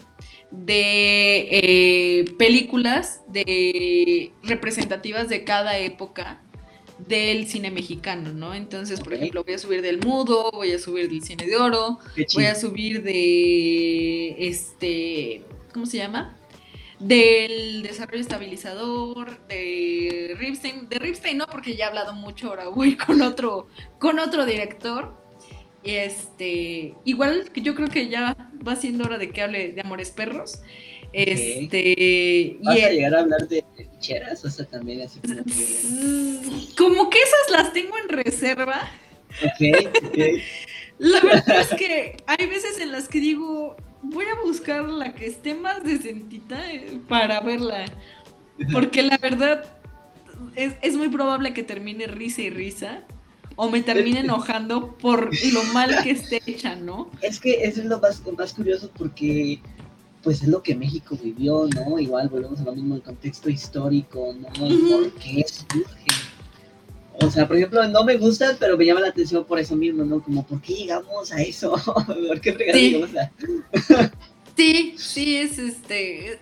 de eh, películas de representativas de cada época del cine mexicano, ¿no? Entonces, por ejemplo, voy a subir del mudo, voy a subir del cine de oro, voy a subir de este, ¿cómo se llama? Del desarrollo estabilizador, de Ripstein, de Ripstein no, porque ya he hablado mucho, ahora voy (laughs) con otro, con otro director. Este, igual que yo creo que ya va siendo hora de que hable de Amores Perros. Este. ¿Vas a llegar a hablar de ficheras? O sea, también así como que. (laughs) Como que esas las tengo en reserva. Ok, ok. (laughs) La verdad es que hay veces en las que digo, voy a buscar la que esté más decentita eh, para verla. Porque la verdad es, es muy probable que termine risa y risa. o me termine enojando por lo mal que esté hecha, ¿no? Es que eso es lo más, más curioso porque pues es lo que México vivió, ¿no? Igual volvemos a lo mismo, el contexto histórico, ¿no? El por qué surge. O sea, por ejemplo, no me gusta, pero me llama la atención por eso mismo, ¿no? Como, ¿por qué llegamos a eso? (laughs) ¿Por qué sí. llegamos a...? Sí, sí, es este,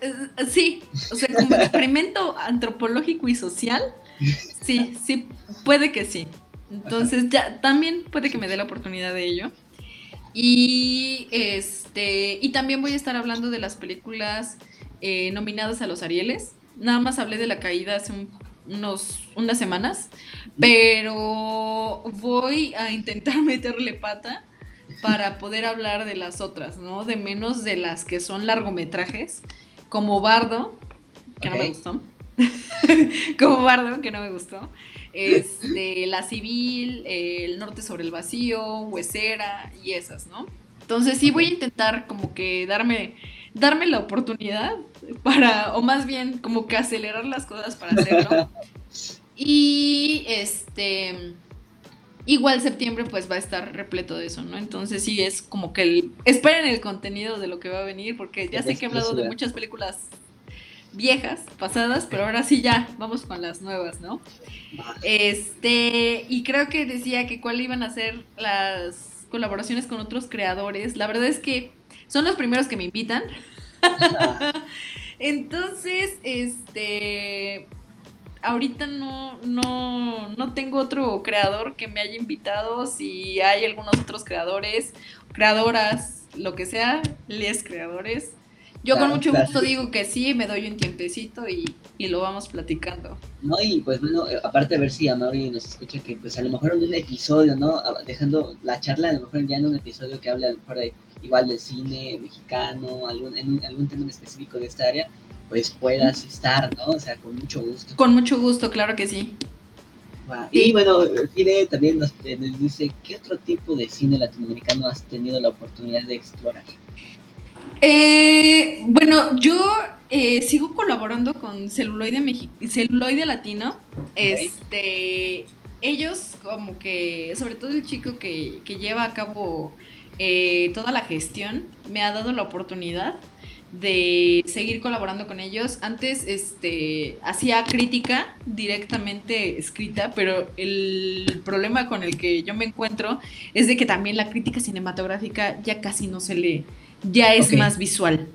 sí, o sea, como experimento antropológico y social, sí, sí, puede que sí. Entonces, ya, también puede que me dé la oportunidad de ello. Y este, y también voy a estar hablando de las películas eh, nominadas a los Arieles. Nada más hablé de la caída hace unos, unas semanas, pero voy a intentar (laughs) meterle pata para poder hablar de las otras, ¿no? De menos de las que son largometrajes, como Bardo, que no me gustó. (laughs) como Bardo, que no me gustó. Este, La Civil, El Norte sobre el Vacío, Huesera y esas, ¿no? Entonces sí voy a intentar como que darme, darme la oportunidad para, o más bien como que acelerar las cosas para hacerlo. (laughs) Y este Igual septiembre pues va a estar repleto de eso, ¿no? Entonces sí es como que el, esperen el contenido de lo que va a venir, porque ya sé que he hablado de muchas películas viejas, pasadas, pero ahora sí ya, vamos con las nuevas, ¿no? Este, y creo que decía que cuál iban a ser las colaboraciones con otros creadores. La verdad es que son los primeros que me invitan. (laughs) Entonces, este, ahorita no, no, no tengo otro creador que me haya invitado. Si hay algunos otros creadores, creadoras, lo que sea, les creadores. Yo con mucho gusto digo que sí, me doy un tiempecito y, y, lo vamos platicando. No, y pues bueno, eh, aparte de ver si a Mauri nos escucha, que pues a lo mejor en un episodio, ¿no? Dejando la charla, a lo mejor ya en un episodio que hable a lo mejor de, igual del cine mexicano, algún, en algún tema específico de esta área, pues puedas estar, ¿no? O sea, con mucho gusto. Con mucho gusto, claro que sí. Y bueno, cine también nos, dice, ¿qué otro tipo de cine latinoamericano has tenido la oportunidad de explorar? Eh, bueno, yo eh, sigo colaborando con Celuloide, Celuloide Latino. Este, ellos como que, sobre todo el chico que, que lleva a cabo eh, toda la gestión, me ha dado la oportunidad de seguir colaborando con ellos. Antes este, hacía crítica directamente escrita, pero el problema con el que yo me encuentro es de que también la crítica cinematográfica ya casi no se lee, ya es más visual.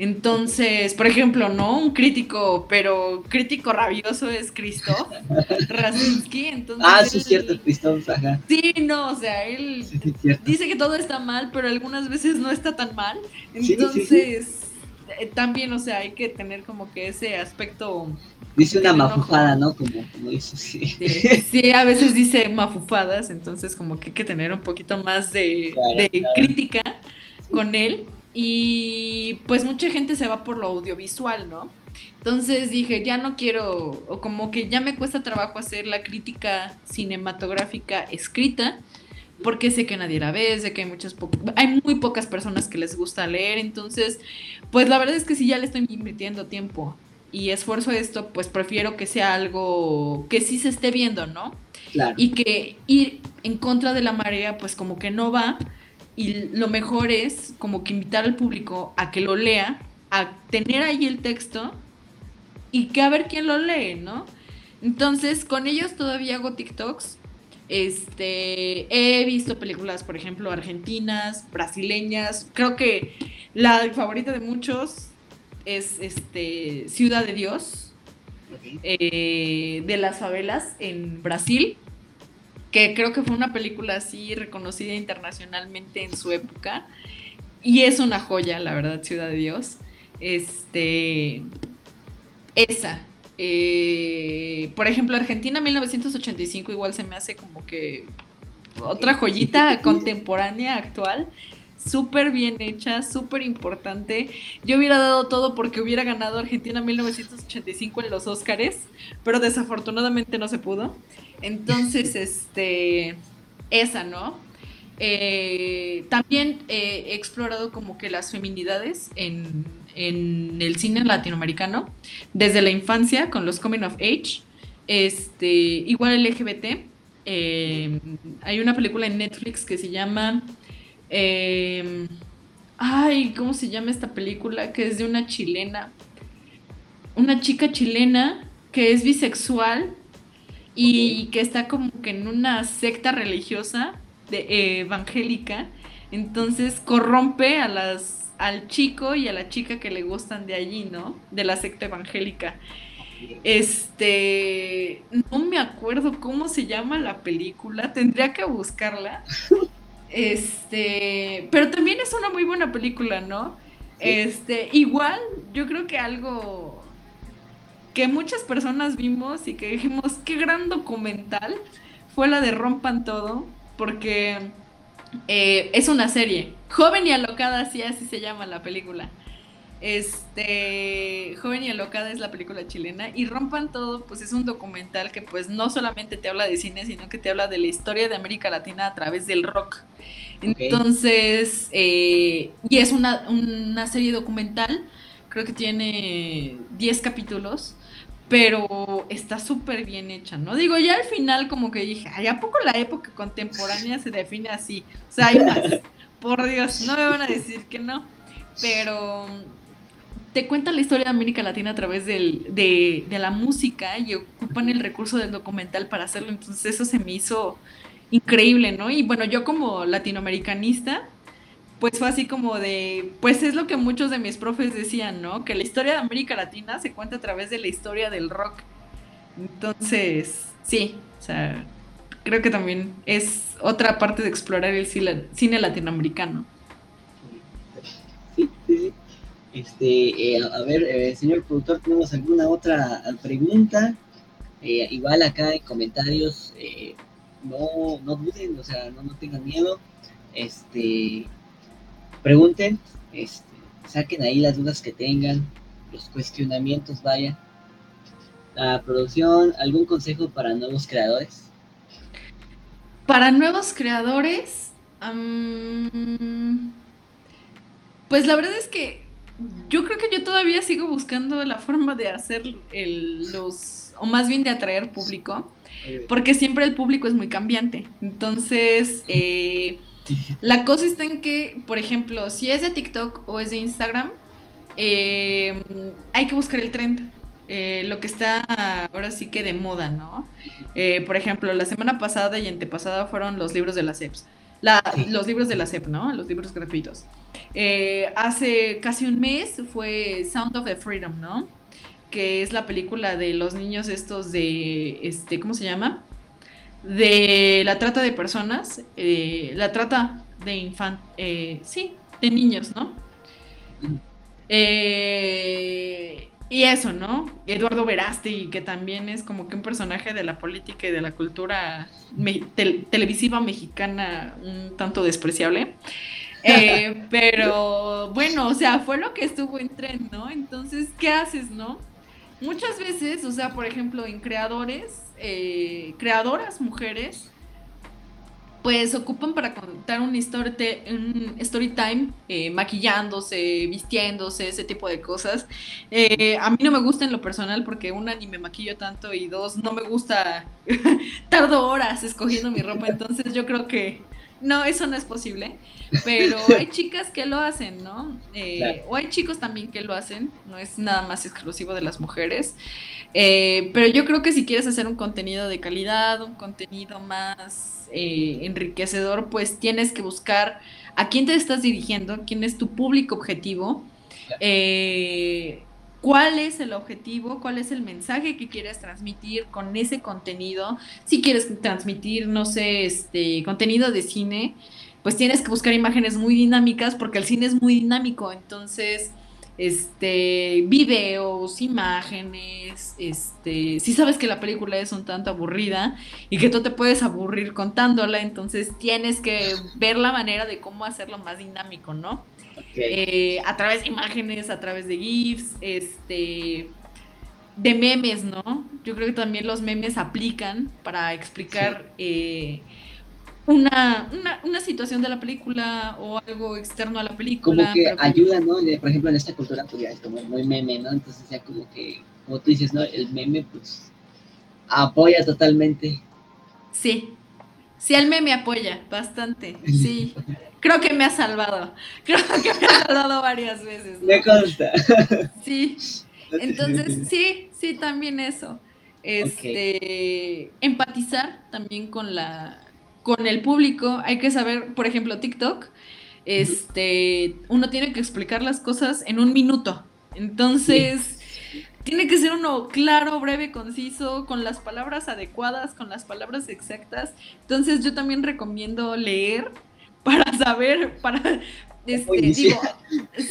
Entonces, por ejemplo, ¿no? Un crítico, pero crítico rabioso es Christoph (laughs) Rasinski. Entonces ah, sí, es cierto, Christoph, Sí, no, o sea, él dice que todo está mal, pero algunas veces no está tan mal. Entonces, eh, también, o sea, hay que tener como que ese aspecto. Dice una mafufada, ¿no? Como, dice, sí. sí. a veces dice mafufadas, entonces como que hay que tener un poquito más de, crítica con él. Y pues mucha gente se va por lo audiovisual, ¿no? Entonces dije, ya no quiero, o como que ya me cuesta trabajo hacer la crítica cinematográfica escrita, porque sé que nadie la ve, sé que hay muchas hay muy pocas personas que les gusta leer, entonces, pues la verdad es que si ya le estoy invirtiendo tiempo y esfuerzo esto, pues prefiero que sea algo que sí se esté viendo, ¿no? Claro. Y que ir en contra de la marea, pues como que no va, y lo mejor es como que invitar al público a que lo lea, a tener ahí el texto y que a ver quién lo lee, ¿no? Entonces, con ellos todavía hago TikToks este, he visto películas, por ejemplo, argentinas, brasileñas. Creo que la favorita de muchos es este, Ciudad de Dios, eh, de las favelas en Brasil, que creo que fue una película así reconocida internacionalmente en su época. Y es una joya, la verdad, Ciudad de Dios. Este, esa, eh, por ejemplo, Argentina 1985 igual se me hace como que otra joyita (laughs) contemporánea, actual, súper bien hecha, súper importante. Yo hubiera dado todo porque hubiera ganado Argentina 1985 en los Óscares, pero desafortunadamente no se pudo. Entonces, este, esa, ¿no? Eh, también he explorado como que las feminidades en en el cine latinoamericano desde la infancia con los coming of age, este, igual LGBT. eh, hay una película en Netflix que se llama... Eh, ay, ¿cómo se llama esta película? Que es de una chilena. Una chica chilena que es bisexual y que está como que en una secta religiosa de, eh, evangélica. Entonces corrompe a las al chico y a la chica que le gustan de allí, ¿no? De la secta evangélica. Este, no me acuerdo cómo se llama la película, tendría que buscarla. Este, pero también es una muy buena película, ¿no? Este, igual, yo creo que algo que muchas personas vimos y que dijimos, qué gran documental, fue la de Rompan Todo, porque eh, es una serie. Joven y alocada, así, así se llama la película. Este, Joven y Alocada es la película chilena y Rompan Todo, pues es un documental que pues no solamente te habla de cine, sino que te habla de la historia de América Latina a través del rock. Entonces, eh, y es una, una, serie documental, creo que tiene 10 capítulos, pero está súper bien hecha, ¿no? Digo, ya al final como que dije, ay, ¿a poco la época contemporánea se define así? O sea, hay más. (laughs) Por Dios, no me van a decir que no. Pero te cuenta la historia de América Latina a través de, la música y ocupan el recurso del documental para hacerlo. Entonces eso se me hizo increíble, ¿no? Y bueno, yo como latinoamericanista, pues fue así como de, pues es lo que muchos de mis profes decían, ¿no? Que la historia de América Latina se cuenta a través de la historia del rock. Entonces, sí, o sea, creo que también es otra parte de explorar el cine latinoamericano. Sí, sí, sí. Este, eh, a ver, eh, señor productor, ¿tenemos alguna otra pregunta? Eh, igual acá en comentarios, no, no duden, o sea, no, no tengan miedo. Este, pregunten, este, saquen ahí las dudas que tengan, los cuestionamientos, vaya. La producción, ¿algún consejo para nuevos creadores? Para nuevos creadores, pues la verdad es que yo creo que yo todavía sigo buscando la forma de hacer el, los, o más bien de atraer público, porque siempre el público es muy cambiante. Entonces, eh, la cosa está en que, por ejemplo, si es de TikTok o es de Instagram, eh, hay que buscar el trend. Eh, lo que está ahora sí que de moda, ¿no? por ejemplo, la semana pasada y antepasada fueron los libros de las EPS. Los libros de la SEP, ¿no? Los libros gratuitos. Eh, hace casi un mes fue Sound of the Freedom, ¿no? Que es la película de los niños estos de, este, ¿cómo se llama? De la trata de personas, eh, la trata de infan, eh, sí, de niños, ¿no? Eh, y eso, ¿no? Eduardo Verasti, que también es como que un personaje de la política y de la cultura televisiva mexicana un tanto despreciable. Eh, (laughs) pero bueno, o sea, fue lo que estuvo en tren, ¿no? Entonces, ¿qué haces, no? Muchas veces, o sea, por ejemplo, en creadores, eh, creadoras mujeres, pues ocupan para contar un story, un story time eh, maquillándose, vistiéndose, ese tipo de cosas. Eh, a mí no me gusta en lo personal porque una ni me maquillo tanto y dos no me gusta, (laughs) tardo horas escogiendo mi ropa, entonces yo creo que no, eso no es posible. Pero (laughs) hay chicas que lo hacen, ¿no? Eh, o hay chicos también que lo hacen, no es nada más exclusivo de las mujeres. Pero yo creo que si quieres hacer un contenido de calidad, un contenido más eh, enriquecedor, pues tienes que buscar a quién te estás dirigiendo, quién es tu público objetivo, eh, cuál es el objetivo, cuál es el mensaje que quieres transmitir con ese contenido. Si quieres transmitir, no sé, este contenido de cine, pues tienes que buscar imágenes muy dinámicas porque el cine es muy dinámico, entonces este, videos, imágenes, este, si sabes que la película es un tanto aburrida y que tú te puedes aburrir contándola, entonces tienes que ver la manera de cómo hacerlo más dinámico, ¿no? Eh, a través de imágenes, a través de GIFs, este, de memes, ¿no? Yo creo que también los memes aplican para explicar eh, una, una, una, situación de la película o algo externo a la película. Como que ayuda, ¿no? Por ejemplo, en esta cultura pues ya es como muy meme, ¿no? Entonces ya como que, como tú dices, ¿no? El meme pues apoya totalmente. Sí. Sí, él me, me apoya bastante. Sí. (laughs) Creo que me ha salvado. Creo que me ha salvado varias veces. Me consta. (laughs) Sí. Entonces, sí, sí, también eso. Este, empatizar también con la con el público. Hay que saber, por ejemplo, TikTok, este, uno tiene que explicar las cosas en un minuto. Entonces, tiene que ser uno claro, breve, conciso, con las palabras adecuadas, con las palabras exactas. Entonces, yo también recomiendo leer (laughs) para saber, para, este, digo,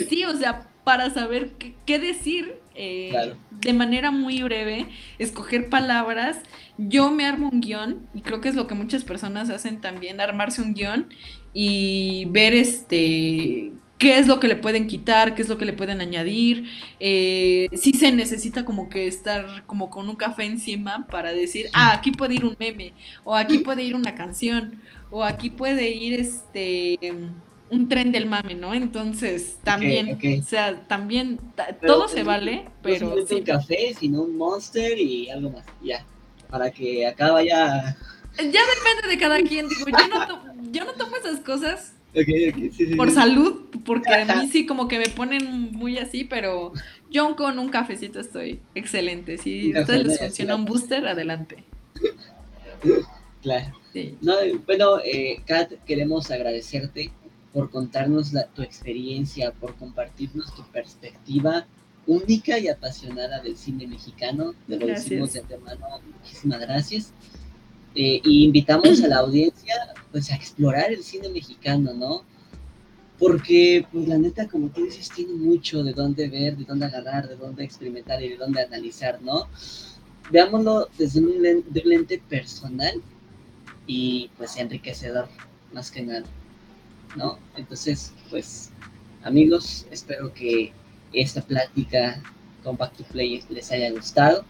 sí, o sea, para saber qué, decir eh, de manera muy breve, escoger palabras. Yo me armo un guion y creo que es lo que muchas personas hacen también, armarse un guion y ver este qué es lo que le pueden quitar, qué es lo que le pueden añadir, eh, si se necesita como que estar como con un café encima para decir, ah, aquí puede ir un meme, o aquí puede ir una canción, o aquí puede ir este un tren del mame, ¿no? Entonces, también, o sea, también todo se vale, pero no un café, sino un monster y algo más, ya, para que acá vaya ya depende de cada quien, digo, yo no, yo no tomo esas cosas por salud, porque a mí (laughs) sí como que me ponen muy así, pero yo con un cafecito estoy excelente. Si a ustedes les funciona un booster, adelante. (laughs) Claro. No, bueno, eh, Kat, queremos agradecerte por contarnos tu experiencia, por compartirnos tu perspectiva única y apasionada del cine mexicano. Te lo decimos de antemano. Muchísimas gracias. Eh, y invitamos a la audiencia pues a explorar el cine mexicano, ¿no? Porque, pues la neta, como tú dices, tiene mucho de dónde ver, de dónde agarrar, de dónde experimentar y de dónde analizar, ¿no? Veámoslo desde un lente, personal y pues enriquecedor, más que nada, ¿no? Entonces, pues, amigos, espero que esta plática con Back to Play les haya gustado.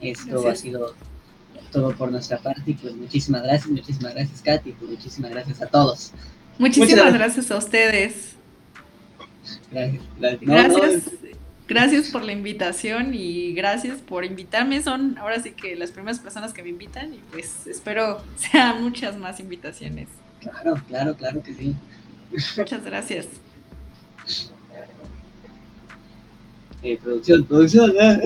Esto ha sido todo por nuestra parte y pues muchísimas gracias, muchísimas gracias Katy, pues muchísimas gracias a todos. Muchísimas gracias. a ustedes. Gracias. Gracias. gracias. por la invitación y gracias por invitarme. Son ahora sí que las primeras personas que me invitan y pues espero (laughs) sean muchas más invitaciones. Claro, claro, claro que sí. Muchas gracias. Eh, producción, producción. ¿eh?